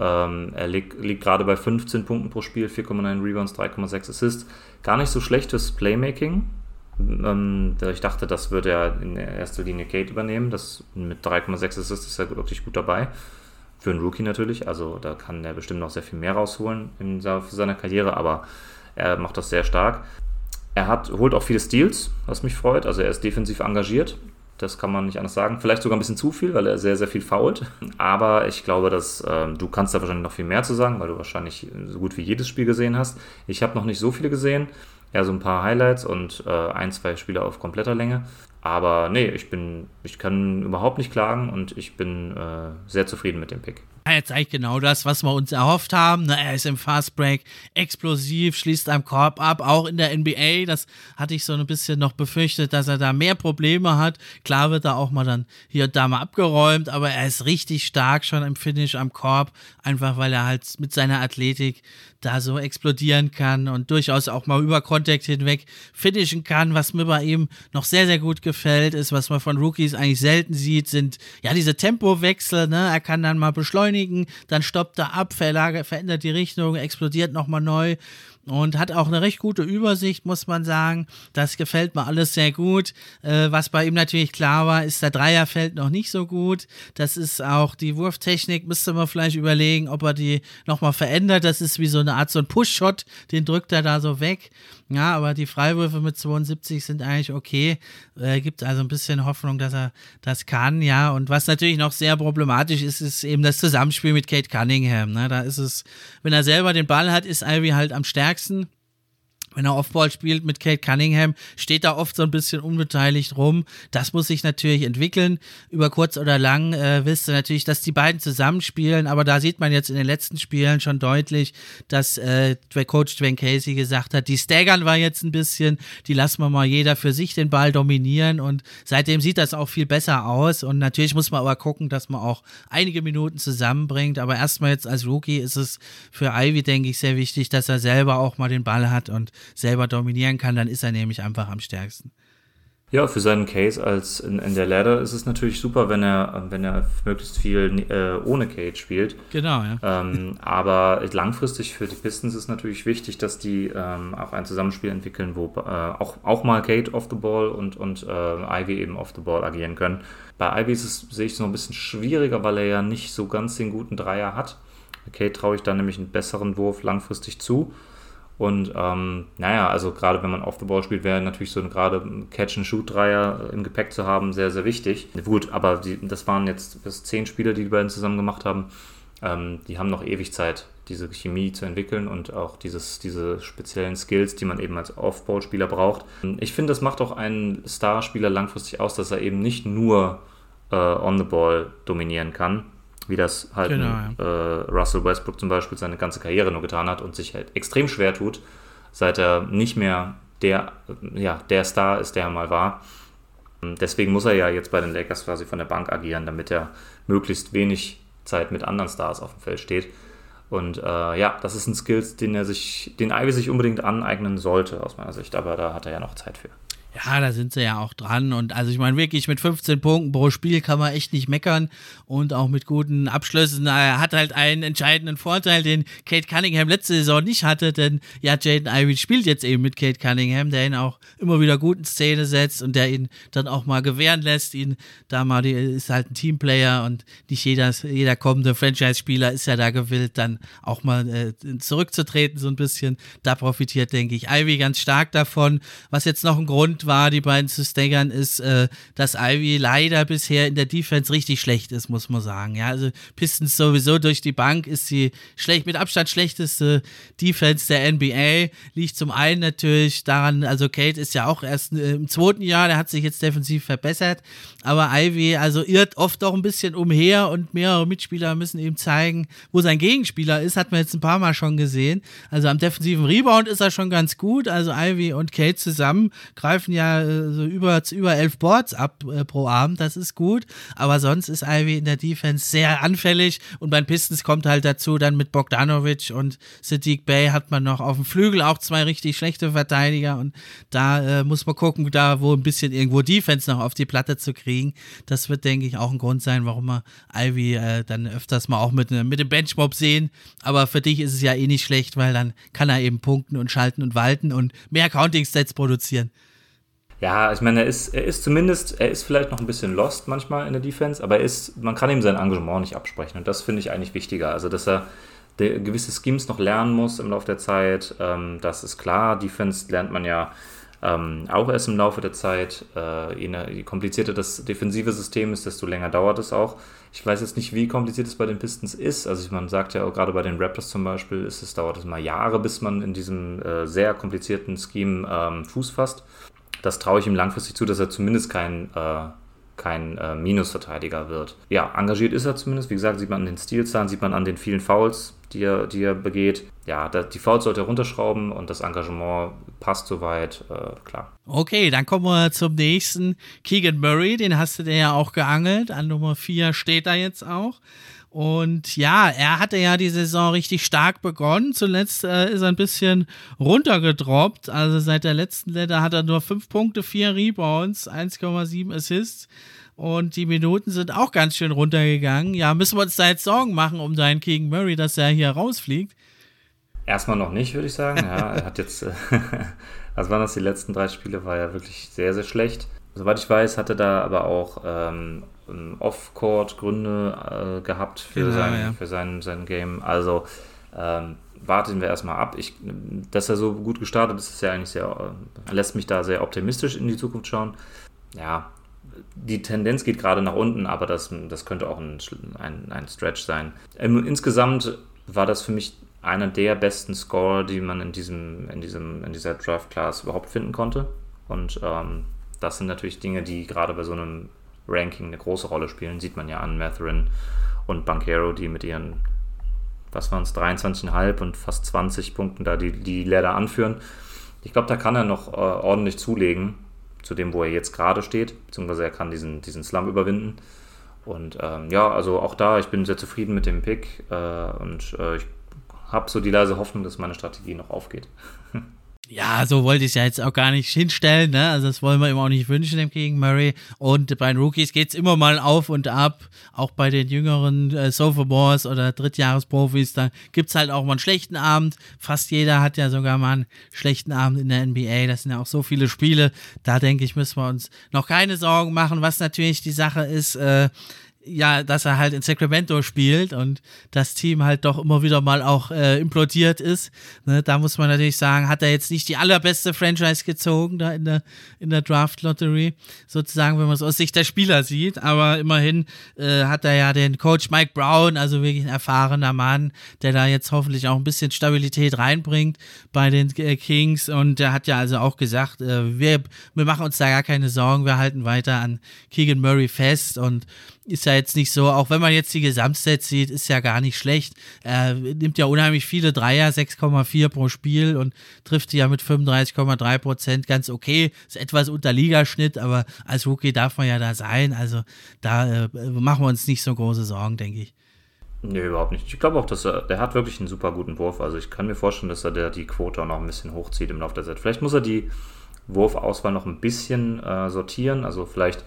ähm, er liegt, liegt gerade bei 15 Punkten pro Spiel, 4,9 Rebounds, 3,6 Assists. Gar nicht so schlechtes Playmaking ähm, ich dachte, das würde er in erster Linie Kate übernehmen. Das mit 3,6 Assists ist er wirklich gut dabei. Für einen Rookie natürlich. Also da kann er bestimmt noch sehr viel mehr rausholen in seiner Karriere, aber er macht das sehr stark. Er hat, holt auch viele Steals, was mich freut. Also er ist defensiv engagiert. Das kann man nicht anders sagen. Vielleicht sogar ein bisschen zu viel, weil er sehr, sehr viel fault. Aber ich glaube, dass äh, du kannst da wahrscheinlich noch viel mehr zu sagen, weil du wahrscheinlich so gut wie jedes Spiel gesehen hast. Ich habe noch nicht so viele gesehen eher so ein paar Highlights und äh, ein, zwei Spiele auf kompletter Länge. Aber nee, ich bin, ich kann überhaupt nicht klagen und ich bin äh, sehr zufrieden mit dem Pick. Er zeigt genau das, was wir uns erhofft haben. Er ist im Fastbreak explosiv, schließt am Korb ab, auch in der NBA. Das hatte ich so ein bisschen noch befürchtet, dass er da mehr Probleme hat. Klar wird er auch mal dann hier und da mal abgeräumt, aber er ist richtig stark schon im Finish am Korb, einfach weil er halt mit seiner Athletik da so explodieren kann und durchaus auch mal über Kontakt hinweg finishen kann. Was mir bei ihm noch sehr, sehr gut gefällt, ist, was man von Rookies eigentlich selten sieht, sind ja diese Tempowechsel. Ne? Er kann dann mal beschleunigen, dann stoppt er ab, verändert die Richtung, explodiert nochmal neu und hat auch eine recht gute Übersicht, muss man sagen. Das gefällt mir alles sehr gut. Äh, was bei ihm natürlich klar war, ist der Dreierfeld noch nicht so gut. Das ist auch die Wurftechnik, müsste man vielleicht überlegen, ob er die nochmal verändert. Das ist wie so eine Art so ein Push-Shot, den drückt er da so weg. Ja, aber die Freiwürfe mit 72 sind eigentlich okay. Äh, gibt also ein bisschen Hoffnung, dass er das kann, ja. Und was natürlich noch sehr problematisch ist, ist eben das Zusammenspiel mit Kate Cunningham. Ne? Da ist es, wenn er selber den Ball hat, ist Ivy halt am stärksten wenn er Offball spielt mit Kate Cunningham, steht da oft so ein bisschen unbeteiligt rum. Das muss sich natürlich entwickeln. Über kurz oder lang äh, willst du natürlich, dass die beiden zusammenspielen, aber da sieht man jetzt in den letzten Spielen schon deutlich, dass äh, der Coach Dwayne Casey gesagt hat, die staggern wir jetzt ein bisschen, die lassen wir mal jeder für sich den Ball dominieren. Und seitdem sieht das auch viel besser aus. Und natürlich muss man aber gucken, dass man auch einige Minuten zusammenbringt, aber erstmal jetzt als Rookie ist es für Ivy, denke ich, sehr wichtig, dass er selber auch mal den Ball hat. Und selber dominieren kann, dann ist er nämlich einfach am stärksten. Ja, für seinen Case als in, in der Ladder ist es natürlich super, wenn er, wenn er möglichst viel äh, ohne Cage spielt. Genau, ja. Ähm, aber langfristig für die Pistons ist natürlich wichtig, dass die ähm, auch ein Zusammenspiel entwickeln, wo äh, auch, auch mal Kate off the ball und, und äh, Ivy eben off the ball agieren können. Bei Ivy ist es, sehe ich es noch ein bisschen schwieriger, weil er ja nicht so ganz den guten Dreier hat. Kate traue ich da nämlich einen besseren Wurf langfristig zu. Und ähm, naja, also gerade wenn man off the ball spielt, wäre natürlich so ein gerade Catch-and-Shoot-Dreier im Gepäck zu haben sehr, sehr wichtig. Gut, aber die, das waren jetzt bis zehn Spieler, die die beiden zusammen gemacht haben. Ähm, die haben noch ewig Zeit, diese Chemie zu entwickeln und auch dieses, diese speziellen Skills, die man eben als Off-Ball-Spieler braucht. Ich finde, das macht auch einen Starspieler langfristig aus, dass er eben nicht nur äh, on the ball dominieren kann, wie das halt genau, äh, Russell Westbrook zum Beispiel seine ganze Karriere nur getan hat und sich halt extrem schwer tut, seit er nicht mehr der, ja, der Star ist, der er mal war. Deswegen muss er ja jetzt bei den Lakers quasi von der Bank agieren, damit er möglichst wenig Zeit mit anderen Stars auf dem Feld steht. Und äh, ja, das ist ein Skill, den er sich, den Ivy sich unbedingt aneignen sollte, aus meiner Sicht, aber da hat er ja noch Zeit für. Ja, da sind sie ja auch dran. Und also ich meine, wirklich mit 15 Punkten pro Spiel kann man echt nicht meckern. Und auch mit guten Abschlüssen. Er hat halt einen entscheidenden Vorteil, den Kate Cunningham letzte Saison nicht hatte. Denn ja, Jaden Ivey spielt jetzt eben mit Kate Cunningham, der ihn auch immer wieder gut in Szene setzt und der ihn dann auch mal gewähren lässt. Ihn da mal, die, ist halt ein Teamplayer und nicht jeder, jeder kommende Franchise-Spieler ist ja da gewillt, dann auch mal äh, zurückzutreten so ein bisschen. Da profitiert, denke ich, Ivy ganz stark davon. Was jetzt noch ein Grund war, die beiden zu staggern, ist, äh, dass Ivy leider bisher in der Defense richtig schlecht ist, muss man sagen. Ja, also Pistons sowieso durch die Bank ist sie schlecht, mit Abstand schlechteste Defense der NBA. Liegt zum einen natürlich daran, also Kate ist ja auch erst äh, im zweiten Jahr, der hat sich jetzt defensiv verbessert, aber Ivy also irrt oft auch ein bisschen umher und mehrere Mitspieler müssen ihm zeigen, wo sein Gegenspieler ist, hat man jetzt ein paar Mal schon gesehen. Also am defensiven Rebound ist er schon ganz gut, also Ivy und Kate zusammen greifen werfen ja äh, so über, über elf Boards ab äh, pro Abend, das ist gut. Aber sonst ist Ivy in der Defense sehr anfällig und bei den Pistons kommt halt dazu, dann mit Bogdanovic und Sadiq Bay hat man noch auf dem Flügel auch zwei richtig schlechte Verteidiger und da äh, muss man gucken, da wo ein bisschen irgendwo Defense noch auf die Platte zu kriegen. Das wird, denke ich, auch ein Grund sein, warum wir Ivy äh, dann öfters mal auch mit, mit dem Benchmob sehen. Aber für dich ist es ja eh nicht schlecht, weil dann kann er eben punkten und schalten und walten und mehr Counting-Stats produzieren. Ja, ich meine, er ist, er ist zumindest, er ist vielleicht noch ein bisschen lost manchmal in der Defense, aber er ist, man kann ihm sein Engagement nicht absprechen und das finde ich eigentlich wichtiger. Also, dass er gewisse Schemes noch lernen muss im Laufe der Zeit, ähm, das ist klar. Defense lernt man ja ähm, auch erst im Laufe der Zeit. Äh, je komplizierter das defensive System ist, desto länger dauert es auch. Ich weiß jetzt nicht, wie kompliziert es bei den Pistons ist. Also man sagt ja auch gerade bei den Raptors zum Beispiel, ist es dauert es mal Jahre, bis man in diesem äh, sehr komplizierten Scheme ähm, Fuß fasst. Das traue ich ihm langfristig zu, dass er zumindest kein, äh, kein äh, Minusverteidiger wird. Ja, engagiert ist er zumindest. Wie gesagt, sieht man an den Stilzahlen, sieht man an den vielen Fouls, die er, die er begeht. Ja, da, die Fouls sollte er runterschrauben und das Engagement passt soweit, äh, klar. Okay, dann kommen wir zum nächsten. Keegan Murray, den hast du dir ja auch geangelt. An Nummer 4 steht er jetzt auch. Und ja, er hatte ja die Saison richtig stark begonnen. Zuletzt äh, ist er ein bisschen runtergedroppt. Also seit der letzten Letter hat er nur 5 Punkte, 4 Rebounds, 1,7 Assists. Und die Minuten sind auch ganz schön runtergegangen. Ja, müssen wir uns da jetzt Sorgen machen um seinen King Murray, dass er hier rausfliegt? Erstmal noch nicht, würde ich sagen. Ja, <laughs> er hat jetzt, <laughs> was waren das, die letzten drei Spiele, war ja wirklich sehr, sehr schlecht. Soweit ich weiß, hatte da aber auch ähm, Off-Court Gründe äh, gehabt für, genau, sein, ja. für sein, sein Game. Also ähm, warten wir erstmal ab. Ich, dass er so gut gestartet ist, ist ja eigentlich sehr, äh, lässt mich da sehr optimistisch in die Zukunft schauen. Ja, die Tendenz geht gerade nach unten, aber das, das könnte auch ein, ein, ein Stretch sein. Ähm, insgesamt war das für mich einer der besten Scorer, die man in, diesem, in, diesem, in dieser Draft-Class überhaupt finden konnte. Und ähm, das sind natürlich Dinge, die gerade bei so einem Ranking eine große Rolle spielen. Sieht man ja an Matherin und Bankero, die mit ihren, was waren es, 23,5 und fast 20 Punkten da die, die Ladder anführen. Ich glaube, da kann er noch äh, ordentlich zulegen zu dem, wo er jetzt gerade steht, beziehungsweise er kann diesen, diesen Slum überwinden. Und ähm, ja, also auch da, ich bin sehr zufrieden mit dem Pick äh, und äh, ich habe so die leise Hoffnung, dass meine Strategie noch aufgeht. <laughs> Ja, so wollte ich es ja jetzt auch gar nicht hinstellen, ne? Also das wollen wir ihm auch nicht wünschen dem gegen Murray. Und bei den Rookies geht es immer mal auf und ab. Auch bei den jüngeren äh, Sophomores oder Drittjahresprofis, da gibt es halt auch mal einen schlechten Abend. Fast jeder hat ja sogar mal einen schlechten Abend in der NBA. Das sind ja auch so viele Spiele. Da denke ich, müssen wir uns noch keine Sorgen machen. Was natürlich die Sache ist, äh, ja, dass er halt in Sacramento spielt und das Team halt doch immer wieder mal auch äh, implodiert ist. Ne, da muss man natürlich sagen, hat er jetzt nicht die allerbeste Franchise gezogen da in der, in der Draft Lottery, sozusagen, wenn man es aus Sicht der Spieler sieht. Aber immerhin äh, hat er ja den Coach Mike Brown, also wirklich ein erfahrener Mann, der da jetzt hoffentlich auch ein bisschen Stabilität reinbringt bei den äh, Kings. Und der hat ja also auch gesagt, äh, wir, wir machen uns da gar keine Sorgen, wir halten weiter an Keegan Murray fest und ist ja jetzt nicht so, auch wenn man jetzt die Gesamtstats sieht, ist ja gar nicht schlecht. Er nimmt ja unheimlich viele Dreier, 6,4 pro Spiel und trifft die ja mit 35,3 Prozent ganz okay. Ist etwas unter Ligaschnitt, aber als Rookie darf man ja da sein. Also da äh, machen wir uns nicht so große Sorgen, denke ich. Nee, überhaupt nicht. Ich glaube auch, dass er, der hat wirklich einen super guten Wurf. Also ich kann mir vorstellen, dass er der, die Quote auch noch ein bisschen hochzieht im Laufe der Zeit. Vielleicht muss er die Wurfauswahl noch ein bisschen äh, sortieren. Also vielleicht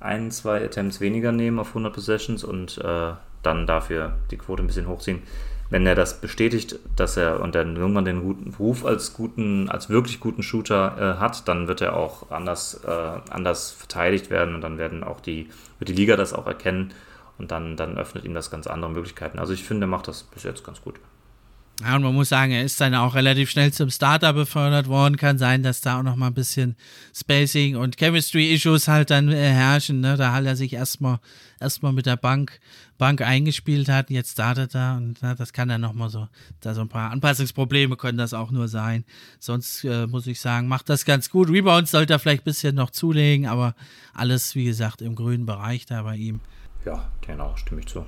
ein, zwei Attempts weniger nehmen auf 100 Possessions und äh, dann dafür die Quote ein bisschen hochziehen. Wenn er das bestätigt, dass er und dann irgendwann den guten Ruf als guten, als wirklich guten Shooter äh, hat, dann wird er auch anders, äh, anders verteidigt werden und dann werden auch die, wird die Liga das auch erkennen und dann, dann öffnet ihm das ganz andere Möglichkeiten. Also ich finde, er macht das bis jetzt ganz gut. Ja, und man muss sagen, er ist dann auch relativ schnell zum Starter befördert worden. Kann sein, dass da auch noch mal ein bisschen Spacing und Chemistry-Issues halt dann äh, herrschen. Ne? Da halt er sich erstmal erstmal mit der Bank, Bank eingespielt hat. Jetzt startet er und na, das kann dann noch mal so, da so ein paar Anpassungsprobleme können das auch nur sein. Sonst äh, muss ich sagen, macht das ganz gut. Rebounds sollte er vielleicht ein bisschen noch zulegen, aber alles, wie gesagt, im grünen Bereich da bei ihm. Ja, genau, stimme ich zu.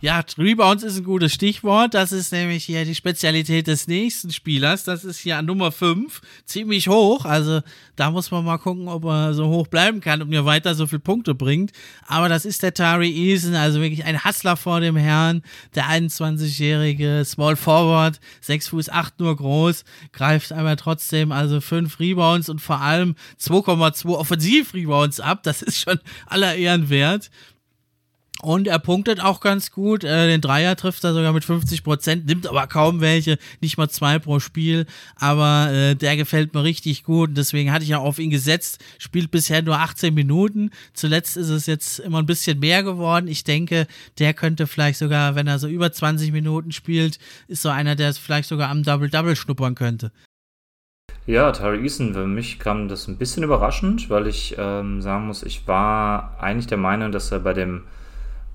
Ja, Rebounds ist ein gutes Stichwort. Das ist nämlich hier die Spezialität des nächsten Spielers. Das ist hier an Nummer 5. Ziemlich hoch. Also da muss man mal gucken, ob er so hoch bleiben kann und mir weiter so viele Punkte bringt. Aber das ist der Tari Eason, also wirklich ein Hustler vor dem Herrn. Der 21-jährige Small Forward, 6 Fuß 8 nur groß, greift aber trotzdem also 5 Rebounds und vor allem 2,2 Offensiv-Rebounds ab. Das ist schon aller Ehren wert. Und er punktet auch ganz gut. Äh, den Dreier trifft er sogar mit 50 Prozent, nimmt aber kaum welche, nicht mal zwei pro Spiel. Aber äh, der gefällt mir richtig gut. Deswegen hatte ich ja auf ihn gesetzt. Spielt bisher nur 18 Minuten. Zuletzt ist es jetzt immer ein bisschen mehr geworden. Ich denke, der könnte vielleicht sogar, wenn er so über 20 Minuten spielt, ist so einer, der es vielleicht sogar am Double-Double schnuppern könnte. Ja, Tari Eason, für mich kam das ein bisschen überraschend, weil ich ähm, sagen muss, ich war eigentlich der Meinung, dass er bei dem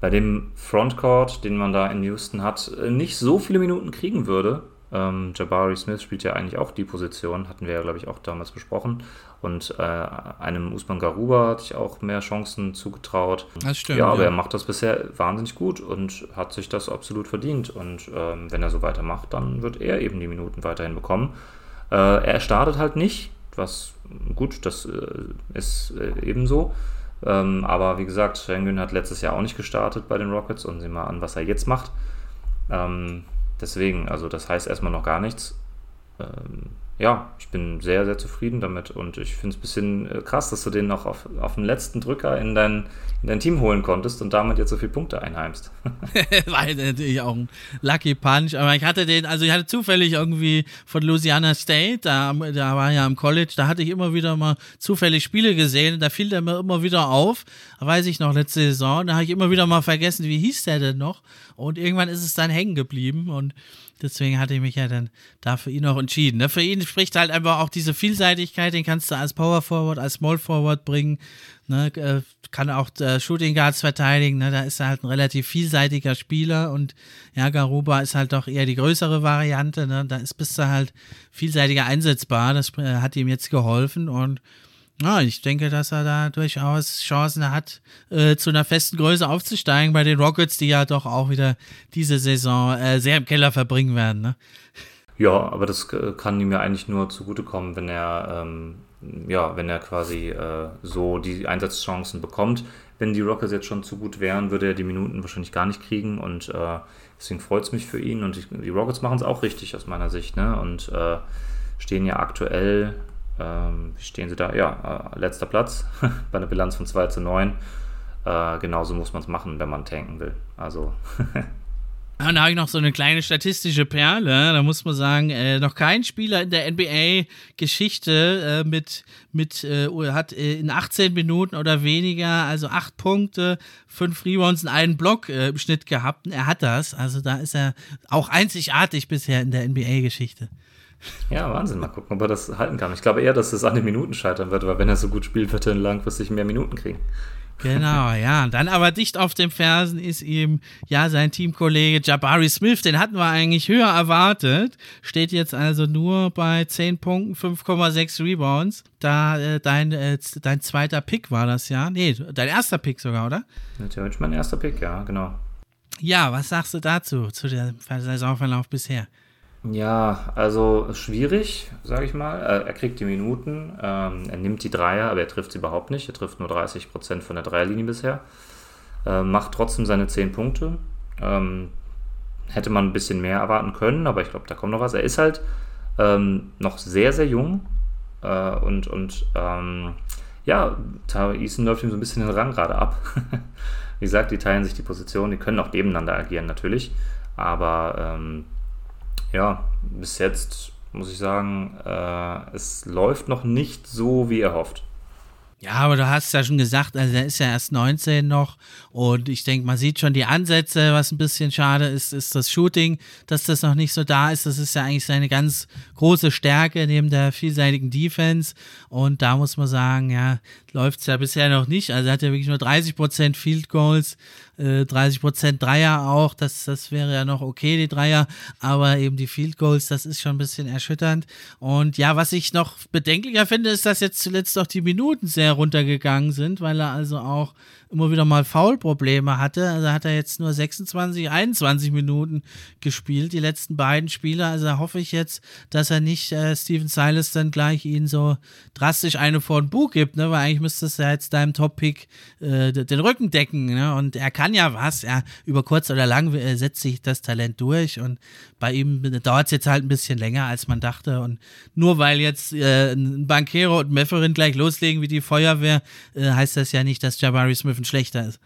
bei dem Frontcourt, den man da in Houston hat, äh, nicht so viele Minuten kriegen würde. Ähm, Jabari Smith spielt ja eigentlich auch die Position, hatten wir ja, glaube ich, auch damals besprochen. Und äh, einem Usman Garuba hatte ich auch mehr Chancen zugetraut. Das stimmt. Ja, aber ja. er macht das bisher wahnsinnig gut und hat sich das absolut verdient. Und ähm, wenn er so weitermacht, dann wird er eben die Minuten weiterhin bekommen. Äh, er startet halt nicht, was gut, das äh, ist äh, ebenso. Ähm, aber wie gesagt, Schengen hat letztes Jahr auch nicht gestartet bei den Rockets und sieh mal an, was er jetzt macht. Ähm, deswegen, also das heißt erstmal noch gar nichts. Ähm, ja, ich bin sehr, sehr zufrieden damit und ich finde es ein bisschen äh, krass, dass du den noch auf, auf den letzten Drücker in dein, in dein Team holen konntest und damit jetzt so viele Punkte einheimst. <laughs> <laughs> War natürlich auch ein Lucky Punch, aber ich hatte den, also ich hatte zufällig irgendwie von Louisiana State, da, da war ja im College, da hatte ich immer wieder mal zufällig Spiele gesehen, da fiel der mir immer wieder auf, weiß ich noch, letzte Saison, da habe ich immer wieder mal vergessen, wie hieß der denn noch und irgendwann ist es dann hängen geblieben und Deswegen hatte ich mich ja dann da für ihn auch entschieden. Ne? Für ihn spricht halt einfach auch diese Vielseitigkeit, den kannst du als Power Forward, als Small Forward bringen. Ne? Äh, kann auch äh, Shooting Guards verteidigen. Ne? Da ist er halt ein relativ vielseitiger Spieler und ja, Garuba ist halt doch eher die größere Variante. Ne? Da ist, bist du halt vielseitiger einsetzbar. Das äh, hat ihm jetzt geholfen und ja, ich denke, dass er da durchaus Chancen hat, äh, zu einer festen Größe aufzusteigen bei den Rockets, die ja doch auch wieder diese Saison äh, sehr im Keller verbringen werden. Ne? Ja, aber das kann ihm ja eigentlich nur zugutekommen, wenn er, ähm, ja, wenn er quasi äh, so die Einsatzchancen bekommt. Wenn die Rockets jetzt schon zu gut wären, würde er die Minuten wahrscheinlich gar nicht kriegen und äh, deswegen freut es mich für ihn und die, die Rockets machen es auch richtig aus meiner Sicht ne? und äh, stehen ja aktuell ähm, stehen sie da? Ja, äh, letzter Platz <laughs> bei einer Bilanz von 2 zu 9. Äh, genauso muss man es machen, wenn man tanken will. Also. <laughs> Und da habe ich noch so eine kleine statistische Perle. Da muss man sagen, äh, noch kein Spieler in der NBA-Geschichte äh, mit, mit äh, hat äh, in 18 Minuten oder weniger, also 8 Punkte, 5 Rebounds und einen Block äh, im Schnitt gehabt. Und er hat das. Also da ist er auch einzigartig bisher in der NBA-Geschichte. Ja, Wahnsinn. Mal gucken, ob er das halten kann. Ich glaube eher, dass es an den Minuten scheitern wird, weil wenn er so gut spielt, wird er langfristig mehr Minuten kriegen. Genau, <laughs> ja. Dann aber dicht auf den Fersen ist ihm, ja, sein Teamkollege Jabari Smith, den hatten wir eigentlich höher erwartet. Steht jetzt also nur bei 10 Punkten, 5,6 Rebounds. Da äh, dein, äh, dein zweiter Pick war das ja. Nee, dein erster Pick sogar, oder? Natürlich mein erster Pick, ja, genau. Ja, was sagst du dazu, zu dem Saisonverlauf bisher? Ja, also schwierig, sage ich mal. Er kriegt die Minuten, ähm, er nimmt die Dreier, aber er trifft sie überhaupt nicht. Er trifft nur 30% von der Dreierlinie bisher. Äh, macht trotzdem seine 10 Punkte. Ähm, hätte man ein bisschen mehr erwarten können, aber ich glaube, da kommt noch was. Er ist halt ähm, noch sehr, sehr jung äh, und, und ähm, ja, Eason läuft ihm so ein bisschen den Rang gerade ab. <laughs> Wie gesagt, die teilen sich die Position, die können auch nebeneinander agieren natürlich, aber ähm, ja, bis jetzt muss ich sagen, äh, es läuft noch nicht so, wie er hofft. Ja, aber du hast ja schon gesagt, also er ist ja erst 19 noch und ich denke, man sieht schon die Ansätze, was ein bisschen schade ist, ist das Shooting, dass das noch nicht so da ist. Das ist ja eigentlich seine ganz große Stärke neben der vielseitigen Defense und da muss man sagen, ja, läuft es ja bisher noch nicht. Also er hat ja wirklich nur 30% Field Goals, äh, 30% Dreier auch, das, das wäre ja noch okay, die Dreier, aber eben die Field Goals, das ist schon ein bisschen erschütternd. Und ja, was ich noch bedenklicher finde, ist, dass jetzt zuletzt auch die Minuten sehr runtergegangen sind, weil er also auch immer wieder mal Foulprobleme hatte. Also hat er jetzt nur 26, 21 Minuten gespielt, die letzten beiden Spiele. Also hoffe ich jetzt, dass er nicht äh, Steven Silas dann gleich ihn so drastisch eine vor den Bug gibt, ne? weil eigentlich müsste es ja jetzt deinem Top-Pick äh, den Rücken decken. Ne? Und er kann ja was, ja, über kurz oder lang äh, setzt sich das Talent durch und bei ihm dauert es jetzt halt ein bisschen länger, als man dachte. Und nur weil jetzt äh, ein Bankero und Mefferin gleich loslegen wie die Feuerwehr, äh, heißt das ja nicht, dass Jabari Smith ein schlechter ist.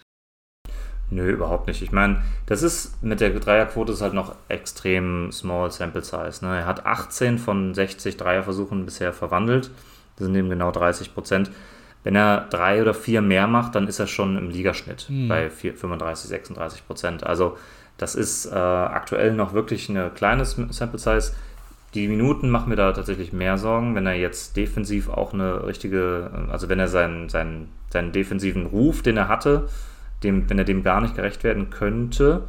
Nö, überhaupt nicht. Ich meine, das ist mit der Dreierquote ist halt noch extrem small sample size. Ne? Er hat 18 von 60 Dreierversuchen bisher verwandelt. Das sind eben genau 30 Prozent. Wenn er drei oder vier mehr macht, dann ist er schon im Ligaschnitt hm. bei 4, 35, 36 Prozent. Also das ist äh, aktuell noch wirklich eine kleine Sample Size. Die Minuten machen mir da tatsächlich mehr Sorgen, wenn er jetzt defensiv auch eine richtige, also wenn er seinen, seinen, seinen defensiven Ruf, den er hatte, dem, wenn er dem gar nicht gerecht werden könnte,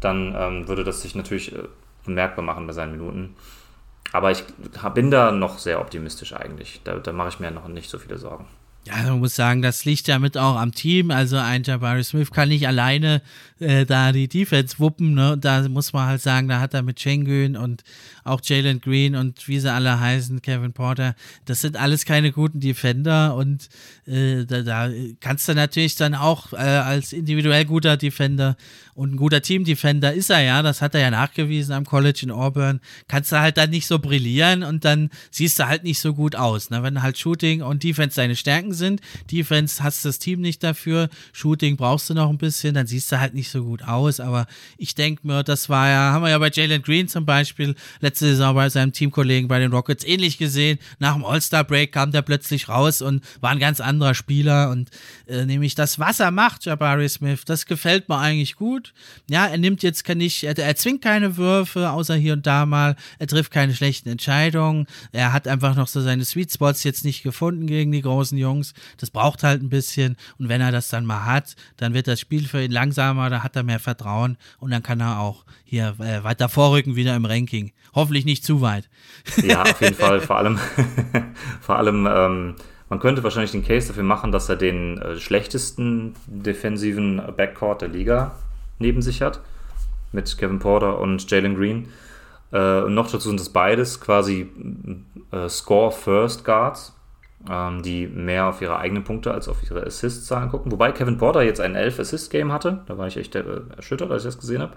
dann ähm, würde das sich natürlich äh, bemerkbar machen bei seinen Minuten. Aber ich bin da noch sehr optimistisch eigentlich. Da, da mache ich mir noch nicht so viele Sorgen. Ja, man muss sagen, das liegt damit auch am Team. Also ein Jabari Smith kann nicht alleine äh, da die Defense wuppen. Ne? Da muss man halt sagen, da hat er mit Schengen und auch Jalen Green und wie sie alle heißen, Kevin Porter, das sind alles keine guten Defender und äh, da, da, kannst du natürlich dann auch äh, als individuell guter Defender und ein guter Team-Defender ist er ja, das hat er ja nachgewiesen am College in Auburn, kannst du halt dann nicht so brillieren und dann siehst du halt nicht so gut aus. Ne? Wenn halt Shooting und Defense deine Stärken sind, Defense hast das Team nicht dafür, Shooting brauchst du noch ein bisschen, dann siehst du halt nicht so gut aus, aber ich denke mir, das war ja, haben wir ja bei Jalen Green zum Beispiel letzte Saison bei seinem Teamkollegen bei den Rockets ähnlich gesehen, nach dem All-Star-Break kam der plötzlich raus und war ein ganz anderer Spieler. Und äh, nämlich das, was er macht, Jabari Smith, das gefällt mir eigentlich gut. Ja, er nimmt jetzt kann nicht, er, er zwingt keine Würfe, außer hier und da mal, er trifft keine schlechten Entscheidungen, er hat einfach noch so seine Sweet Spots jetzt nicht gefunden gegen die großen Jungs, das braucht halt ein bisschen. Und wenn er das dann mal hat, dann wird das Spiel für ihn langsamer, da hat er mehr Vertrauen und dann kann er auch hier äh, weiter vorrücken wieder im Ranking. Hoffentlich nicht zu weit. Ja, auf jeden <laughs> Fall, vor allem, <laughs> vor allem ähm, man könnte wahrscheinlich den Case dafür machen, dass er den äh, schlechtesten defensiven Backcourt der Liga neben sich hat. Mit Kevin Porter und Jalen Green. Äh, und noch dazu sind es beides quasi äh, Score-First Guards, ähm, die mehr auf ihre eigenen Punkte als auf ihre Assist-Zahlen gucken. Wobei Kevin Porter jetzt ein 11-Assist-Game hatte. Da war ich echt äh, erschüttert, als ich das gesehen habe.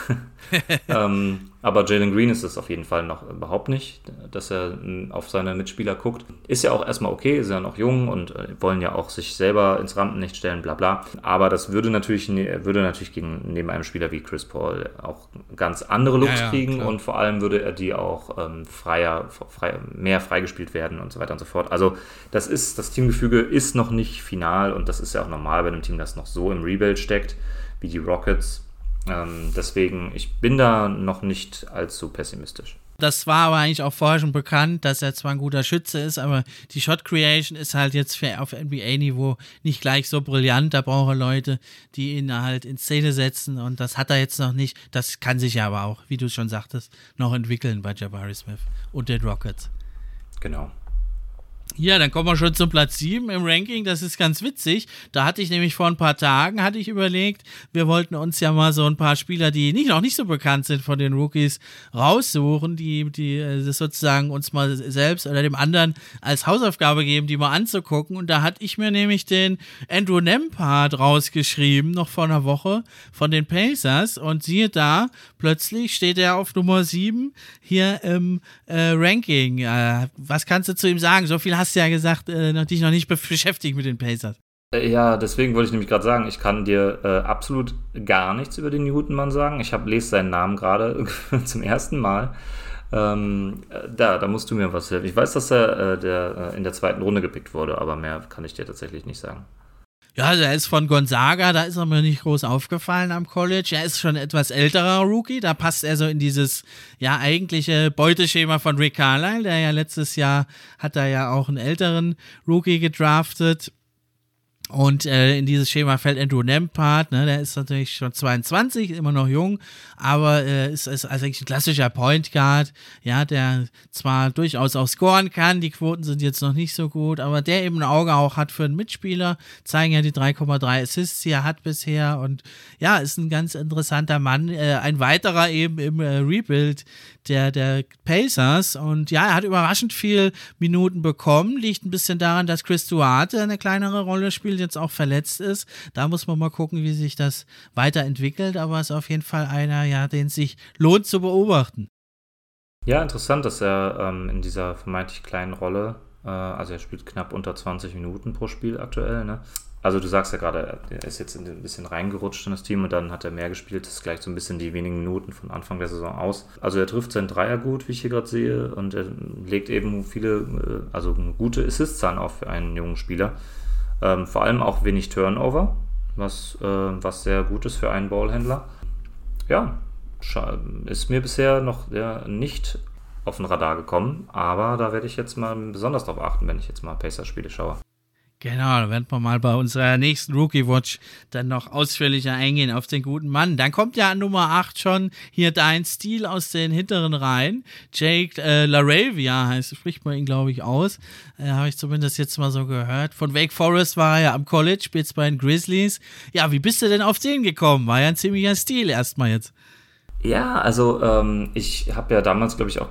<laughs> ähm, aber Jalen Green ist es auf jeden Fall noch überhaupt nicht, dass er auf seine Mitspieler guckt. Ist ja auch erstmal okay, ist ja noch jung und äh, wollen ja auch sich selber ins Rampenlicht stellen, bla bla. Aber das würde natürlich, ne, würde natürlich gegen, neben einem Spieler wie Chris Paul auch ganz andere Looks ja, ja, kriegen klar. und vor allem würde er die auch ähm, freier, frei, mehr freigespielt werden und so weiter und so fort. Also das ist, das Teamgefüge ist noch nicht final und das ist ja auch normal bei einem Team, das noch so im Rebuild steckt, wie die Rockets. Ähm, deswegen, ich bin da noch nicht allzu pessimistisch. Das war aber eigentlich auch vorher schon bekannt, dass er zwar ein guter Schütze ist, aber die Shot Creation ist halt jetzt für, auf NBA-Niveau nicht gleich so brillant. Da braucht er Leute, die ihn halt in Szene setzen und das hat er jetzt noch nicht. Das kann sich aber auch, wie du schon sagtest, noch entwickeln bei Jabari Smith und den Rockets. Genau. Ja, dann kommen wir schon zum Platz 7 im Ranking. Das ist ganz witzig. Da hatte ich nämlich vor ein paar Tagen, hatte ich überlegt, wir wollten uns ja mal so ein paar Spieler, die nicht, noch nicht so bekannt sind von den Rookies, raussuchen, die, die äh, das sozusagen uns mal selbst oder dem anderen als Hausaufgabe geben, die mal anzugucken. Und da hatte ich mir nämlich den Andrew Nempard rausgeschrieben, noch vor einer Woche, von den Pacers. Und siehe da, plötzlich steht er auf Nummer 7 hier im äh, Ranking. Äh, was kannst du zu ihm sagen? So viel hast ja gesagt, äh, dich noch nicht beschäftigt mit den Pacers. Äh, ja, deswegen wollte ich nämlich gerade sagen, ich kann dir äh, absolut gar nichts über den Newtonmann sagen. Ich habe lese seinen Namen gerade <laughs> zum ersten Mal. Ähm, äh, da, da musst du mir was helfen. Ich weiß, dass er äh, der, äh, in der zweiten Runde gepickt wurde, aber mehr kann ich dir tatsächlich nicht sagen. Ja, also er ist von Gonzaga, da ist er mir nicht groß aufgefallen am College. Er ist schon etwas älterer Rookie, da passt er so in dieses ja eigentliche Beuteschema von Rick Carlisle, der ja letztes Jahr hat er ja auch einen älteren Rookie gedraftet. Und äh, in dieses Schema fällt Andrew Nempart, ne, der ist natürlich schon 22, immer noch jung, aber äh, ist, ist eigentlich ein klassischer Point Guard, ja, der zwar durchaus auch scoren kann, die Quoten sind jetzt noch nicht so gut, aber der eben ein Auge auch hat für einen Mitspieler, zeigen ja die 3,3 Assists, die er hat bisher. Und ja, ist ein ganz interessanter Mann, äh, ein weiterer eben im äh, Rebuild der, der Pacers. Und ja, er hat überraschend viel Minuten bekommen, liegt ein bisschen daran, dass Chris Duarte eine kleinere Rolle spielt, jetzt auch verletzt ist. Da muss man mal gucken, wie sich das weiterentwickelt, aber es ist auf jeden Fall einer, ja, den es sich lohnt zu beobachten. Ja, interessant, dass er ähm, in dieser vermeintlich kleinen Rolle, äh, also er spielt knapp unter 20 Minuten pro Spiel aktuell, ne? Also du sagst ja gerade, er ist jetzt ein bisschen reingerutscht in das Team und dann hat er mehr gespielt. Das gleicht so ein bisschen die wenigen Minuten von Anfang der Saison aus. Also er trifft seinen Dreier gut, wie ich hier gerade sehe, und er legt eben viele, äh, also gute Assist-Zahlen auf für einen jungen Spieler. Ähm, vor allem auch wenig Turnover, was, äh, was sehr gut ist für einen Ballhändler. Ja, ist mir bisher noch ja, nicht auf den Radar gekommen, aber da werde ich jetzt mal besonders darauf achten, wenn ich jetzt mal Pacer-Spiele schaue. Genau, da werden wir mal bei unserer nächsten Rookie Watch dann noch ausführlicher eingehen auf den guten Mann. Dann kommt ja an Nummer 8 schon hier dein Stil aus den hinteren Reihen. Jake äh, Laravia heißt, spricht man ihn, glaube ich, aus. Äh, Habe ich zumindest jetzt mal so gehört. Von Wake Forest war er ja am College, spielt bei den Grizzlies. Ja, wie bist du denn auf den gekommen? War ja ein ziemlicher Stil erstmal jetzt. Ja, also ähm, ich habe ja damals, glaube ich, auch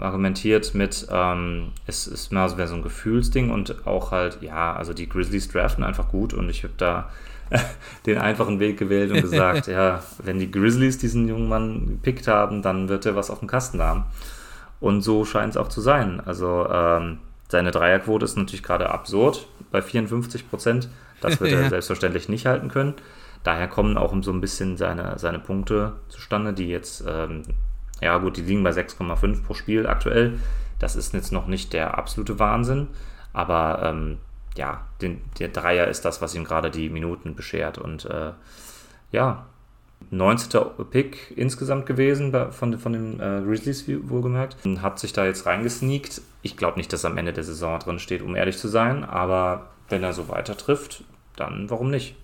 argumentiert mit, ähm, es ist mehr so ein Gefühlsding und auch halt, ja, also die Grizzlies draften einfach gut und ich habe da <laughs> den einfachen Weg gewählt und gesagt, <laughs> ja, wenn die Grizzlies diesen jungen Mann gepickt haben, dann wird er was auf dem Kasten haben. Und so scheint es auch zu sein. Also ähm, seine Dreierquote ist natürlich gerade absurd bei 54 Prozent. Das wird er <laughs> selbstverständlich nicht halten können. Daher kommen auch so ein bisschen seine, seine Punkte zustande, die jetzt, ähm, ja gut, die liegen bei 6,5 pro Spiel aktuell. Das ist jetzt noch nicht der absolute Wahnsinn, aber ähm, ja, den, der Dreier ist das, was ihm gerade die Minuten beschert. Und äh, ja, 19. Pick insgesamt gewesen von, von den äh, Grizzlies, wohlgemerkt. Hat sich da jetzt reingesneakt. Ich glaube nicht, dass am Ende der Saison drin steht, um ehrlich zu sein. Aber wenn er so weiter trifft, dann warum nicht?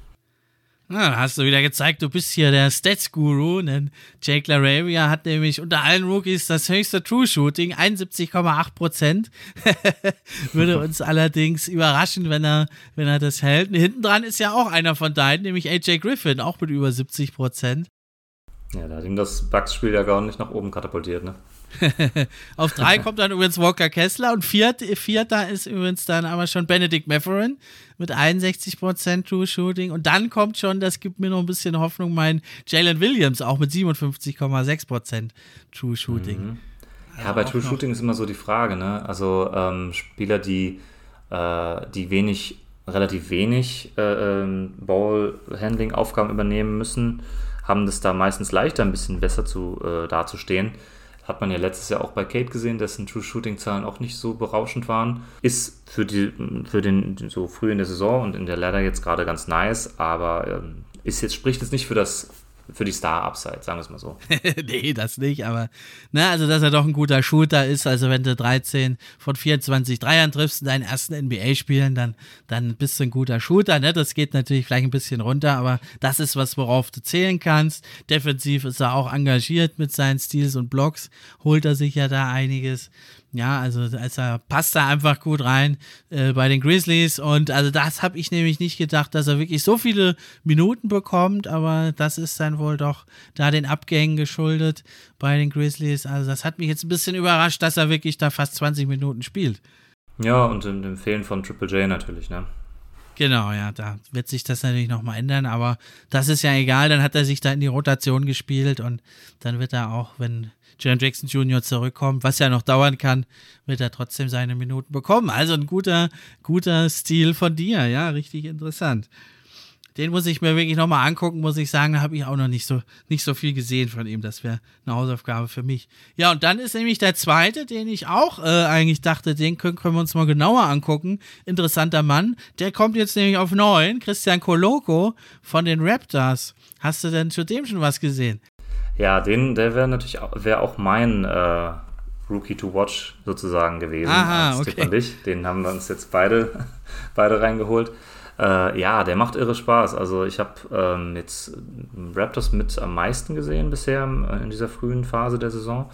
Na, hast du wieder gezeigt, du bist hier der Stats-Guru, denn Jake LaRavia hat nämlich unter allen Rookies das höchste True-Shooting, 71,8 Prozent. <laughs> Würde <laughs> uns allerdings überraschen, wenn er, wenn er das hält. Hinten dran ist ja auch einer von deinen, nämlich AJ Griffin, auch mit über 70 Prozent. Ja, da hat ihm das Bugs-Spiel ja gar nicht nach oben katapultiert, ne? <laughs> Auf drei kommt dann übrigens Walker Kessler und viert, vierter ist übrigens dann aber schon Benedict Matherin mit 61% True Shooting. Und dann kommt schon, das gibt mir noch ein bisschen Hoffnung, mein Jalen Williams auch mit 57,6% True Shooting. Mhm. Ja, bei True Shooting ist immer so die Frage, ne? Also ähm, Spieler, die, äh, die wenig, relativ wenig äh, ähm, Ball-Handling-Aufgaben übernehmen müssen, haben das da meistens leichter, ein bisschen besser zu, äh, dazustehen. Hat man ja letztes Jahr auch bei Kate gesehen, dessen True Shooting Zahlen auch nicht so berauschend waren. Ist für, die, für den so früh in der Saison und in der Ladder jetzt gerade ganz nice, aber ähm, ist jetzt, spricht jetzt nicht für das für die Star-Upside, sagen wir es mal so. <laughs> nee, das nicht, aber na, also dass er doch ein guter Shooter ist, also wenn du 13 von 24 Dreiern triffst in deinen ersten NBA-Spielen, dann, dann bist du ein guter Shooter, ne? Das geht natürlich vielleicht ein bisschen runter, aber das ist was, worauf du zählen kannst. Defensiv ist er auch engagiert mit seinen Steals und Blocks, holt er sich ja da einiges. Ja, also, also passt da einfach gut rein äh, bei den Grizzlies. Und also das habe ich nämlich nicht gedacht, dass er wirklich so viele Minuten bekommt, aber das ist dann wohl doch da den Abgängen geschuldet bei den Grizzlies. Also das hat mich jetzt ein bisschen überrascht, dass er wirklich da fast 20 Minuten spielt. Ja, und im, im Fehlen von Triple J natürlich, ne? Genau, ja, da wird sich das natürlich nochmal ändern, aber das ist ja egal, dann hat er sich da in die Rotation gespielt und dann wird er auch, wenn Jaron Jackson Jr. zurückkommt, was ja noch dauern kann, wird er trotzdem seine Minuten bekommen. Also ein guter, guter Stil von dir, ja, richtig interessant. Den muss ich mir wirklich nochmal angucken, muss ich sagen. Da habe ich auch noch nicht so, nicht so viel gesehen von ihm. Das wäre eine Hausaufgabe für mich. Ja, und dann ist nämlich der zweite, den ich auch äh, eigentlich dachte, den können, können wir uns mal genauer angucken. Interessanter Mann. Der kommt jetzt nämlich auf neun. Christian Koloko von den Raptors. Hast du denn zu dem schon was gesehen? Ja, den, der wäre natürlich wär auch mein äh, Rookie to Watch sozusagen gewesen. Aha, okay. und ich. Den haben wir uns jetzt beide, <laughs> beide reingeholt. Äh, ja, der macht irre Spaß. Also ich habe ähm, jetzt Raptors mit am meisten gesehen bisher in dieser frühen Phase der Saison.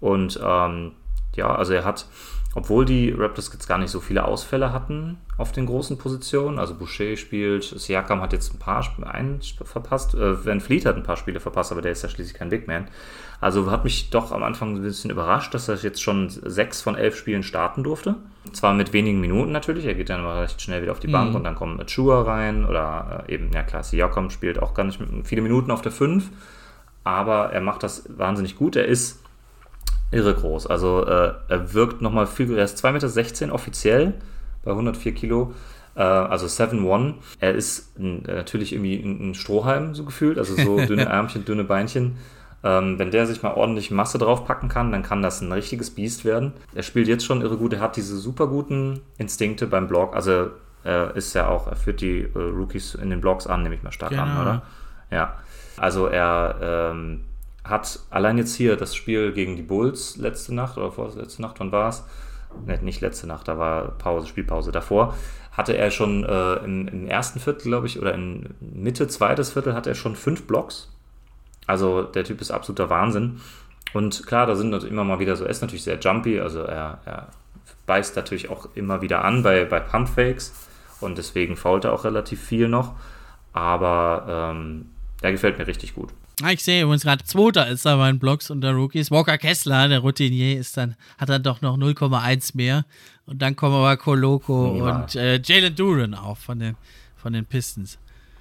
Und ähm, ja, also er hat obwohl die Raptors jetzt gar nicht so viele Ausfälle hatten auf den großen Positionen. Also Boucher spielt, Siakam hat jetzt ein paar einen verpasst, äh, Van Fleet hat ein paar Spiele verpasst, aber der ist ja schließlich kein Big Man. Also hat mich doch am Anfang ein bisschen überrascht, dass er jetzt schon sechs von elf Spielen starten durfte. Zwar mit wenigen Minuten natürlich, er geht dann aber recht schnell wieder auf die Bank mhm. und dann kommen Chua rein oder äh, eben, ja klar, Siakam spielt auch gar nicht viele Minuten auf der 5, aber er macht das wahnsinnig gut. Er ist irre groß. Also äh, er wirkt nochmal viel, er ist 2,16 Meter offiziell bei 104 Kilo. Äh, also 7-1. Er ist ein, äh, natürlich irgendwie ein, ein, Strohhalm so gefühlt, also so <laughs> dünne Ärmchen, dünne Beinchen. Ähm, wenn der sich mal ordentlich Masse draufpacken kann, dann kann das ein richtiges Biest werden. Er spielt jetzt schon irre gut, er hat diese super guten Instinkte beim Block. Also er ist ja auch, er führt die äh, Rookies in den Blocks an, nehme ich mal stark genau. an, oder? Ja. Also er ähm, hat allein jetzt hier das Spiel gegen die Bulls letzte Nacht oder vorletzte Nacht, wann war es? Ne, nicht letzte Nacht, da war Pause, Spielpause davor. hatte er schon äh, im, im, ersten Viertel, glaube ich, oder in Mitte, zweites Viertel hatte er schon fünf Blocks. Also der Typ ist absoluter Wahnsinn. Und klar, da sind immer mal wieder so, er ist natürlich sehr jumpy, also er, er beißt natürlich auch immer wieder an bei, bei Pumpfakes und deswegen fault er auch relativ viel noch. Aber ähm, der gefällt mir richtig gut. Ah, ich sehe übrigens gerade, Zweiter ist da bei den Blocks unter Rookies. Walker Kessler, der Routinier, ist dann, hat dann doch noch 0,1 mehr. Und dann kommen aber Koloko ja. und äh, Jalen Duran auch von den, von den Pistons.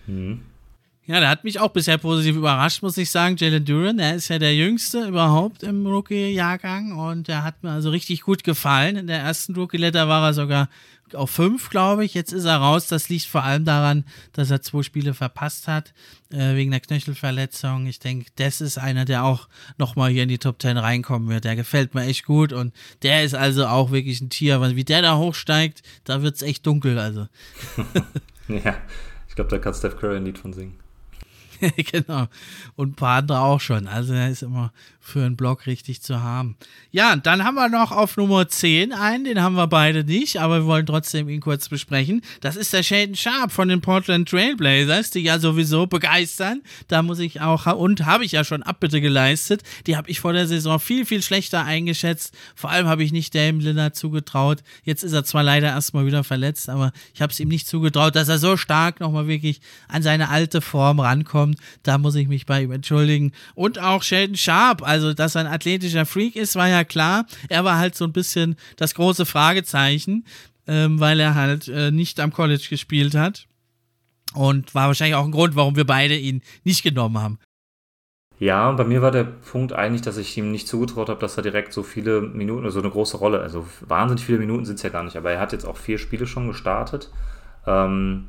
Mhm. Ja, der hat mich auch bisher positiv überrascht, muss ich sagen. Jalen Duran, der ist ja der jüngste überhaupt im Rookie-Jahrgang und der hat mir also richtig gut gefallen. In der ersten Rookie-Letter war er sogar auf fünf, glaube ich. Jetzt ist er raus. Das liegt vor allem daran, dass er zwei Spiele verpasst hat, äh, wegen der Knöchelverletzung. Ich denke, das ist einer, der auch nochmal hier in die Top 10 reinkommen wird. Der gefällt mir echt gut und der ist also auch wirklich ein Tier. Wie der da hochsteigt, da wird es echt dunkel. Also. <laughs> ja, ich glaube, da kann Steph Curry ein Lied von singen. <laughs> genau. Und ein paar andere auch schon. Also er ist immer für einen Blog richtig zu haben. Ja, dann haben wir noch auf Nummer 10 einen, den haben wir beide nicht, aber wir wollen trotzdem ihn kurz besprechen. Das ist der Shaden Sharp von den Portland Trailblazers, die ja sowieso begeistern. Da muss ich auch, und habe ich ja schon Abbitte geleistet. Die habe ich vor der Saison viel, viel schlechter eingeschätzt. Vor allem habe ich nicht Dame Lillard zugetraut. Jetzt ist er zwar leider erstmal wieder verletzt, aber ich habe es ihm nicht zugetraut, dass er so stark nochmal wirklich an seine alte Form rankommt. Da muss ich mich bei ihm entschuldigen. Und auch Sheldon Sharp, also, dass er ein athletischer Freak ist, war ja klar. Er war halt so ein bisschen das große Fragezeichen, ähm, weil er halt äh, nicht am College gespielt hat. Und war wahrscheinlich auch ein Grund, warum wir beide ihn nicht genommen haben. Ja, bei mir war der Punkt eigentlich, dass ich ihm nicht zugetraut habe, dass er direkt so viele Minuten, so eine große Rolle, also wahnsinnig viele Minuten sind es ja gar nicht, aber er hat jetzt auch vier Spiele schon gestartet. Ähm,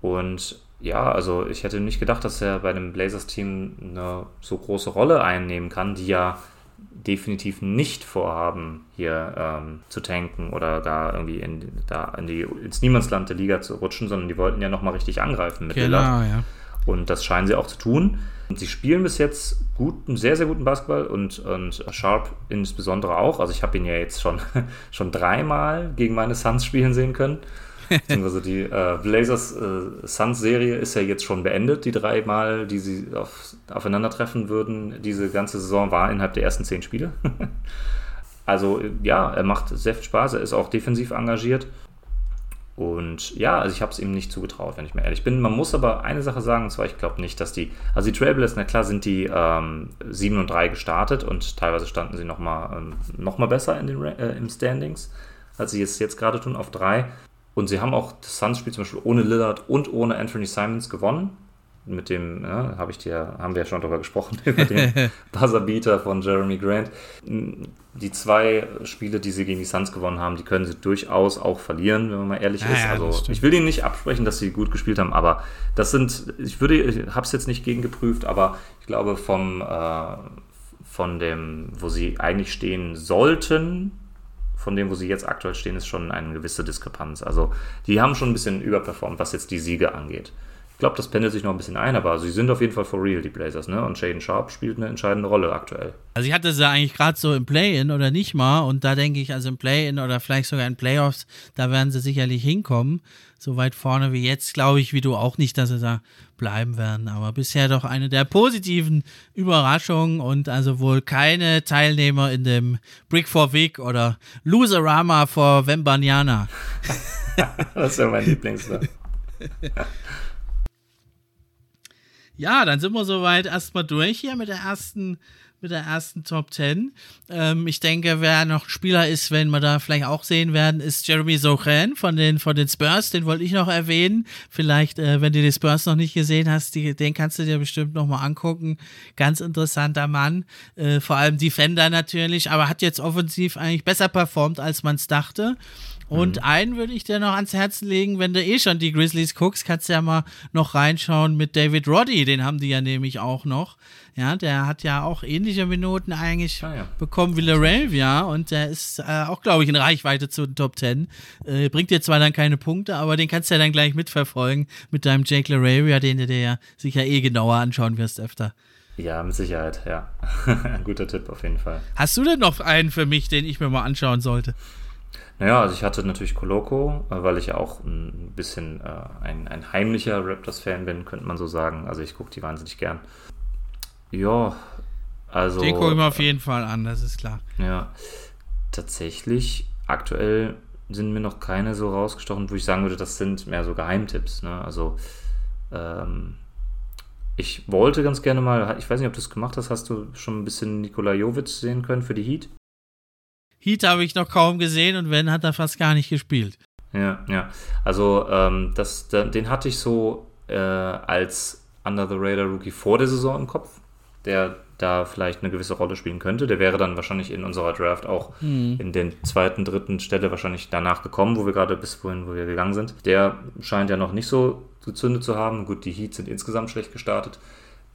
und ja, also ich hätte nicht gedacht, dass er bei einem Blazers-Team eine so große Rolle einnehmen kann, die ja definitiv nicht vorhaben, hier ähm, zu tanken oder da irgendwie in, da in die, ins Niemandsland der Liga zu rutschen, sondern die wollten ja nochmal richtig angreifen mit genau, Lillard. Ja. Und das scheinen sie auch zu tun. Und sie spielen bis jetzt guten, sehr, sehr guten Basketball und, und Sharp insbesondere auch. Also ich habe ihn ja jetzt schon, <laughs> schon dreimal gegen meine Suns spielen sehen können. Beziehungsweise die äh, Blazers äh, Suns Serie ist ja jetzt schon beendet. Die drei Mal, die sie auf, aufeinandertreffen würden, diese ganze Saison war innerhalb der ersten zehn Spiele. <laughs> also ja, er macht sehr viel Spaß. Er ist auch defensiv engagiert. Und ja, also ich habe es ihm nicht zugetraut, wenn ich mir ehrlich bin. Man muss aber eine Sache sagen, und zwar, ich glaube nicht, dass die, also die Trailblazers, na klar, sind die ähm, 7 und 3 gestartet und teilweise standen sie nochmal ähm, noch besser in den, äh, im Standings, als sie es jetzt gerade tun, auf 3. Und sie haben auch das Suns-Spiel zum Beispiel ohne Lillard und ohne Anthony Simons gewonnen. Mit dem, ja, habe ich dir, haben wir ja schon darüber gesprochen, <laughs> über den <laughs> Buzzerbeater von Jeremy Grant. Die zwei Spiele, die sie gegen die Suns gewonnen haben, die können sie durchaus auch verlieren, wenn man mal ehrlich ja, ist. Ja, also ich will ihnen nicht absprechen, dass sie gut gespielt haben, aber das sind, ich würde, ich habe es jetzt nicht gegengeprüft, aber ich glaube vom äh, von dem, wo sie eigentlich stehen sollten, von dem, wo sie jetzt aktuell stehen, ist schon eine gewisse Diskrepanz. Also die haben schon ein bisschen überperformt, was jetzt die Siege angeht. Ich glaube, das pendelt sich noch ein bisschen ein, aber sie sind auf jeden Fall for real, die Blazers, ne? Und Shaden Sharp spielt eine entscheidende Rolle aktuell. Also ich hatte sie eigentlich gerade so im Play-In oder nicht mal und da denke ich, also im Play-In oder vielleicht sogar in Playoffs, da werden sie sicherlich hinkommen. So weit vorne wie jetzt, glaube ich, wie du auch nicht, dass sie da bleiben werden. Aber bisher doch eine der positiven Überraschungen und also wohl keine Teilnehmer in dem Brick for Vic oder Loserama for Vembanyana. <laughs> das ist ja mein Lieblingswort. Ja, dann sind wir soweit erstmal durch hier mit der ersten mit der ersten Top 10. Ähm, ich denke, wer noch Spieler ist, wenn wir da vielleicht auch sehen werden, ist Jeremy Sochan von den, von den Spurs. Den wollte ich noch erwähnen. Vielleicht, äh, wenn du die Spurs noch nicht gesehen hast, die, den kannst du dir bestimmt noch mal angucken. Ganz interessanter Mann. Äh, vor allem Defender natürlich, aber hat jetzt offensiv eigentlich besser performt, als man es dachte. Und mhm. einen würde ich dir noch ans Herzen legen, wenn du eh schon die Grizzlies guckst, kannst du ja mal noch reinschauen mit David Roddy, den haben die ja nämlich auch noch. Ja, der hat ja auch ähnliche Minuten eigentlich ah, ja. bekommen wie Lorel, ja, und der ist äh, auch, glaube ich, in Reichweite zu den Top Ten. Äh, bringt dir zwar dann keine Punkte, aber den kannst du ja dann gleich mitverfolgen mit deinem Jake Laravia, den du dir ja sicher eh genauer anschauen wirst öfter. Ja, mit Sicherheit, ja. Ein <laughs> guter Tipp auf jeden Fall. Hast du denn noch einen für mich, den ich mir mal anschauen sollte? Naja, also ich hatte natürlich Coloco, äh, weil ich ja auch ein bisschen äh, ein, ein heimlicher Raptors-Fan bin, könnte man so sagen. Also ich gucke die wahnsinnig gern. Ja, also. Den gucke ich mir auf jeden Fall an, das ist klar. Ja, tatsächlich, aktuell sind mir noch keine so rausgestochen, wo ich sagen würde, das sind mehr so Geheimtipps. Ne? Also, ähm, ich wollte ganz gerne mal, ich weiß nicht, ob du es gemacht hast, hast du schon ein bisschen Nikola Jovic sehen können für die Heat? Heat habe ich noch kaum gesehen und wenn, hat er fast gar nicht gespielt. Ja, ja. Also, ähm, das, den hatte ich so äh, als Under the Radar Rookie vor der Saison im Kopf, der da vielleicht eine gewisse Rolle spielen könnte. Der wäre dann wahrscheinlich in unserer Draft auch mhm. in den zweiten, dritten Stelle wahrscheinlich danach gekommen, wo wir gerade bis vorhin, wo wir gegangen sind. Der scheint ja noch nicht so gezündet zu haben. Gut, die Heats sind insgesamt schlecht gestartet.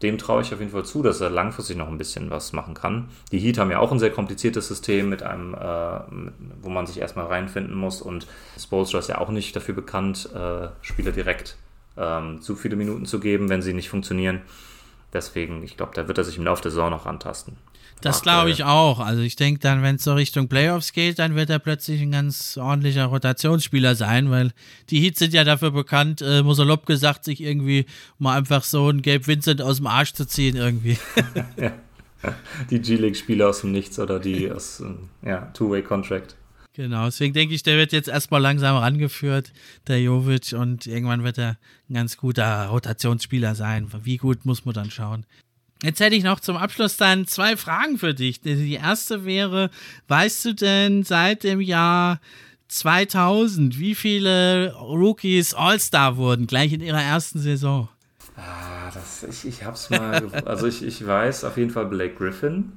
Dem traue ich auf jeden Fall zu, dass er langfristig noch ein bisschen was machen kann. Die Heat haben ja auch ein sehr kompliziertes System mit einem, äh, wo man sich erstmal reinfinden muss und Spolstra ist ja auch nicht dafür bekannt, äh, Spieler direkt ähm, zu viele Minuten zu geben, wenn sie nicht funktionieren. Deswegen, ich glaube, da wird er sich im Laufe der Saison noch antasten. Das glaube ich auch. Also ich denke dann, wenn es so Richtung Playoffs geht, dann wird er plötzlich ein ganz ordentlicher Rotationsspieler sein, weil die Heats sind ja dafür bekannt, äh, Mosolop gesagt, sich irgendwie mal einfach so ein Gabe Vincent aus dem Arsch zu ziehen irgendwie. <laughs> ja. Die G-League-Spieler aus dem Nichts oder die aus, ja, Two-Way-Contract. Genau, deswegen denke ich, der wird jetzt erstmal langsam rangeführt, der Jovic, und irgendwann wird er ein ganz guter Rotationsspieler sein. Wie gut muss man dann schauen. Jetzt hätte ich noch zum Abschluss dann zwei Fragen für dich. Die erste wäre, weißt du denn seit dem Jahr 2000, wie viele Rookies All-Star wurden, gleich in ihrer ersten Saison? Ah, das, ich, ich hab's mal, <laughs> also ich, ich weiß auf jeden Fall Blake Griffin.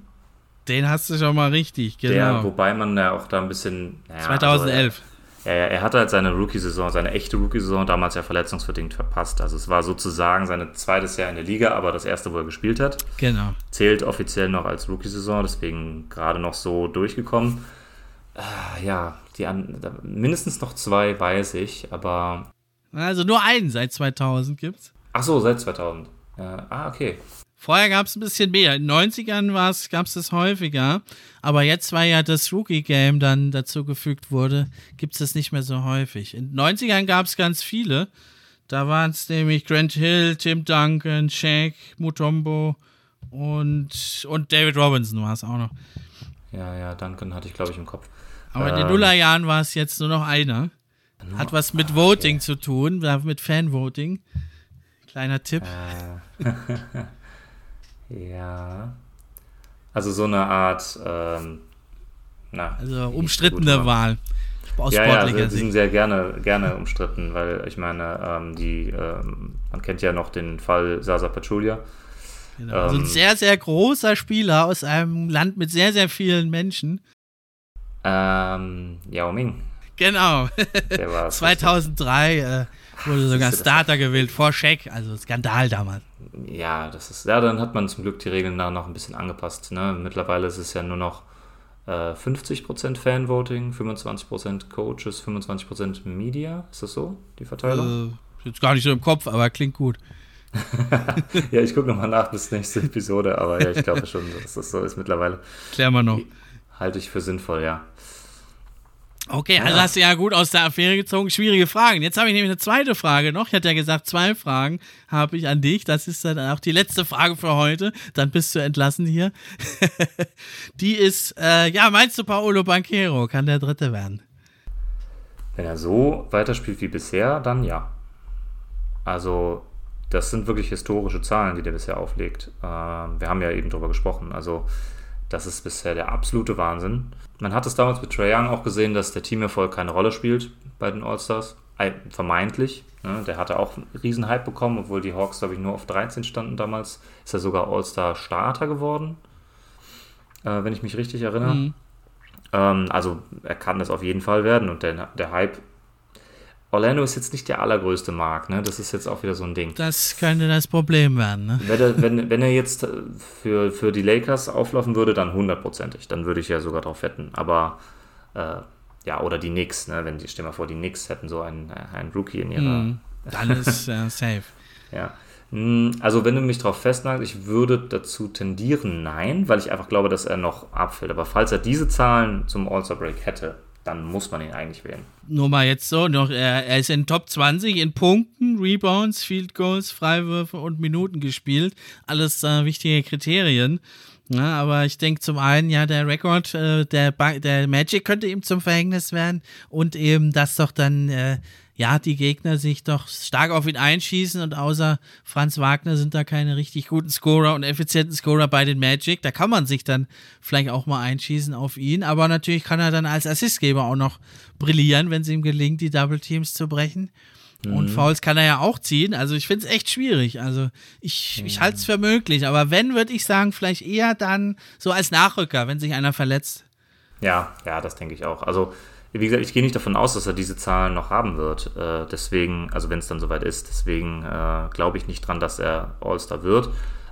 Den hast du schon mal richtig, genau. Der, wobei man ja auch da ein bisschen. Naja, 2011. Also er, er, hatte halt seine Rookie-Saison, seine echte Rookie-Saison damals ja verletzungsbedingt verpasst. Also es war sozusagen sein zweites Jahr in der Liga, aber das erste, wo er gespielt hat. Genau. Zählt offiziell noch als Rookie-Saison, deswegen gerade noch so durchgekommen. Äh, ja, die an, mindestens noch zwei weiß ich, aber. Also nur einen seit 2000 gibt's. Ach so, seit 2000. Ja, ah, okay. Vorher gab es ein bisschen mehr. In den 90ern gab es das häufiger. Aber jetzt, weil ja das Rookie-Game dann dazu gefügt wurde, gibt es das nicht mehr so häufig. In den 90ern gab es ganz viele. Da waren es nämlich Grant Hill, Tim Duncan, Shaq, Mutombo und, und David Robinson war es auch noch. Ja, ja, Duncan hatte ich, glaube ich, im Kopf. Aber ähm, in den ähm, Nullerjahren war es jetzt nur noch einer. Hat was mit Voting okay. zu tun, mit Fanvoting. Kleiner Tipp. Äh. <laughs> Ja. Also so eine Art, ähm, na. Also umstrittene Wahl. Aus ja, ja, also die sind sehr gerne, gerne umstritten, weil ich meine, ähm, die, ähm, man kennt ja noch den Fall Sasa Pachulia. Genau. Also ein ähm, sehr, sehr großer Spieler aus einem Land mit sehr, sehr vielen Menschen. Ähm, Yao Ming. Genau. 2003 <laughs> äh, wurde sogar Starter gewählt vor Shaq, also Skandal damals ja, das ist, ja, dann hat man zum Glück die Regeln da noch ein bisschen angepasst. Ne? Mittlerweile ist es ja nur noch äh, 50% Fanvoting, 25% Coaches, 25% Media. Ist das so, die Verteilung? Äh, jetzt gar nicht so im Kopf, aber klingt gut. <laughs> ja, ich gucke nochmal nach bis nächste Episode, aber ja, ich glaube schon, <laughs> dass das so ist mittlerweile. Klären wir noch. Halte ich für sinnvoll, ja. Okay, also ja. hast du ja gut aus der Affäre gezogen. Schwierige Fragen. Jetzt habe ich nämlich eine zweite Frage noch. Ich hatte ja gesagt, zwei Fragen habe ich an dich. Das ist dann auch die letzte Frage für heute. Dann bist du entlassen hier. <laughs> die ist, äh, ja, meinst du Paolo Banquero kann der Dritte werden? Wenn er so weiterspielt wie bisher, dann ja. Also, das sind wirklich historische Zahlen, die der bisher auflegt. Äh, wir haben ja eben darüber gesprochen. Also, das ist bisher der absolute Wahnsinn. Man hat es damals mit Trae Young auch gesehen, dass der Teamerfolg keine Rolle spielt bei den All-Stars. Vermeintlich. Ne? Der hatte auch einen riesen Hype bekommen, obwohl die Hawks, glaube ich, nur auf 13 standen damals. Ist er sogar All-Star-Starter geworden, äh, wenn ich mich richtig erinnere. Mhm. Ähm, also er kann das auf jeden Fall werden und der, der Hype Orlando ist jetzt nicht der allergrößte Markt, ne? Das ist jetzt auch wieder so ein Ding. Das könnte das Problem werden, ne? Wenn er, wenn, wenn er jetzt für, für die Lakers auflaufen würde, dann hundertprozentig. Dann würde ich ja sogar drauf wetten. Aber äh, ja, oder die Knicks, ne? Wenn die, stell mal vor, die Knicks hätten so einen, einen Rookie in ihrer. Mm, dann <laughs> ist äh, safe. ja. Hm, also, wenn du mich darauf festnagst, ich würde dazu tendieren, nein, weil ich einfach glaube, dass er noch abfällt. Aber falls er diese Zahlen zum All-Star-Break hätte, dann muss man ihn eigentlich wählen. Nur mal jetzt so, noch, er, er ist in Top 20 in Punkten, Rebounds, Field Goals, Freiwürfe und Minuten gespielt. Alles äh, wichtige Kriterien. Ja, aber ich denke zum einen, ja, der Rekord, äh, der, der Magic könnte ihm zum Verhängnis werden und eben, dass doch dann, äh, ja, die Gegner sich doch stark auf ihn einschießen und außer Franz Wagner sind da keine richtig guten Scorer und effizienten Scorer bei den Magic. Da kann man sich dann vielleicht auch mal einschießen auf ihn, aber natürlich kann er dann als Assistgeber auch noch brillieren, wenn es ihm gelingt, die Double Teams zu brechen. Und mhm. Fouls kann er ja auch ziehen. Also ich finde es echt schwierig. Also ich, ich halte es für möglich. Aber wenn, würde ich sagen, vielleicht eher dann so als Nachrücker, wenn sich einer verletzt. Ja, ja, das denke ich auch. Also wie gesagt, ich gehe nicht davon aus, dass er diese Zahlen noch haben wird. Äh, deswegen, also wenn es dann soweit ist, deswegen äh, glaube ich nicht dran, dass er All-Star wird.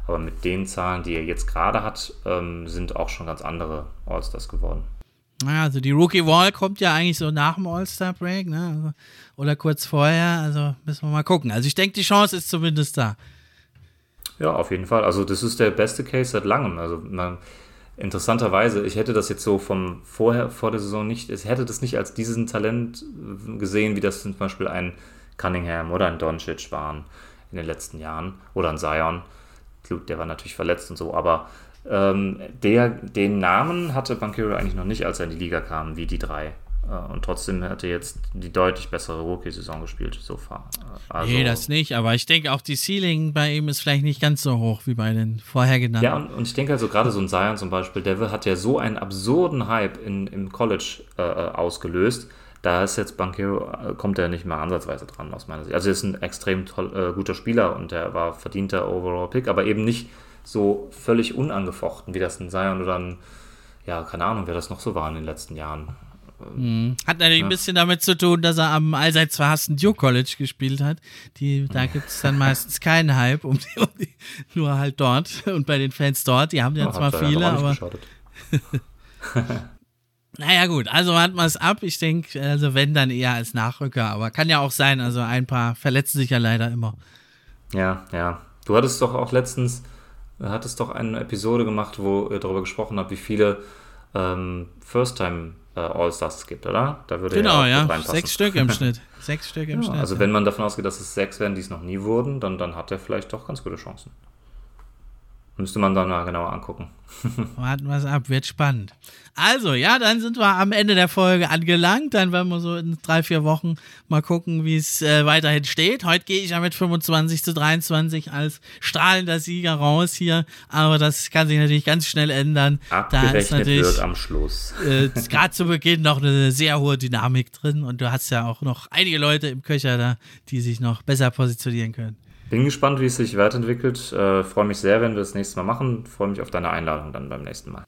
Aber mit den Zahlen, die er jetzt gerade hat, ähm, sind auch schon ganz andere All-Stars geworden. Naja, also die Rookie Wall kommt ja eigentlich so nach dem All-Star-Break, ne? Also, oder kurz vorher, also müssen wir mal gucken. Also ich denke, die Chance ist zumindest da. Ja, auf jeden Fall. Also das ist der beste Case seit langem. Also man, interessanterweise, ich hätte das jetzt so vom vorher, vor der Saison nicht, ich hätte das nicht als diesen Talent gesehen, wie das zum Beispiel ein Cunningham oder ein Doncic waren in den letzten Jahren. Oder ein Zion. Der war natürlich verletzt und so, aber ähm, der, den Namen hatte Bankero eigentlich noch nicht, als er in die Liga kam, wie die drei. Äh, und trotzdem hat er jetzt die deutlich bessere Rookie-Saison gespielt, so far. Also, nee, das nicht, aber ich denke auch die Ceiling bei ihm ist vielleicht nicht ganz so hoch wie bei den vorher genannten. Ja, und, und ich denke also gerade so ein Zion zum Beispiel, der hat ja so einen absurden Hype in, im College äh, äh ausgelöst. Da ist jetzt Bankero, äh, kommt er nicht mal ansatzweise dran, aus meiner Sicht. Also er ist ein extrem toll, äh, guter Spieler und er war verdienter Overall-Pick, aber eben nicht so völlig unangefochten, wie das ein Zion oder ein, ja, keine Ahnung, wer das noch so war in den letzten Jahren. Mhm. Hat natürlich ja. ein bisschen damit zu tun, dass er am allseits verhassten Duke College gespielt hat. Die, da gibt es dann <laughs> meistens keinen Hype, um die, um die, nur halt dort und bei den Fans dort. Die haben ja, ja zwar viele, aber. <laughs> naja, gut, also warten wir es ab. Ich denke, also wenn, dann eher als Nachrücker. Aber kann ja auch sein, also ein paar verletzen sich ja leider immer. Ja, ja. Du hattest doch auch letztens hat es doch eine Episode gemacht, wo ihr darüber gesprochen habt, wie viele ähm, First-Time äh, All-Stars gibt, oder? Da würde genau, ja. ja. Sechs Stück im <laughs> Schnitt. Sechs Stück im ja, Schnitt. Also ja. wenn man davon ausgeht, dass es sechs werden, die es noch nie wurden, dann, dann hat er vielleicht doch ganz gute Chancen. Müsste man dann mal genauer angucken. <laughs> Warten wir es ab, wird spannend. Also, ja, dann sind wir am Ende der Folge angelangt. Dann werden wir so in drei, vier Wochen mal gucken, wie es äh, weiterhin steht. Heute gehe ich ja mit 25 zu 23 als strahlender Sieger raus hier. Aber das kann sich natürlich ganz schnell ändern. Abgerechnet da ist natürlich, wird am Schluss. Äh, Gerade zu Beginn noch eine sehr hohe Dynamik drin. Und du hast ja auch noch einige Leute im Köcher da, die sich noch besser positionieren können. Bin gespannt, wie es sich weiterentwickelt. Äh, Freue mich sehr, wenn wir das nächste Mal machen. Freue mich auf deine Einladung dann beim nächsten Mal.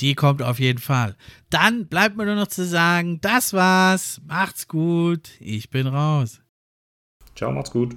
Die kommt auf jeden Fall. Dann bleibt mir nur noch zu sagen, das war's. Macht's gut. Ich bin raus. Ciao, macht's gut.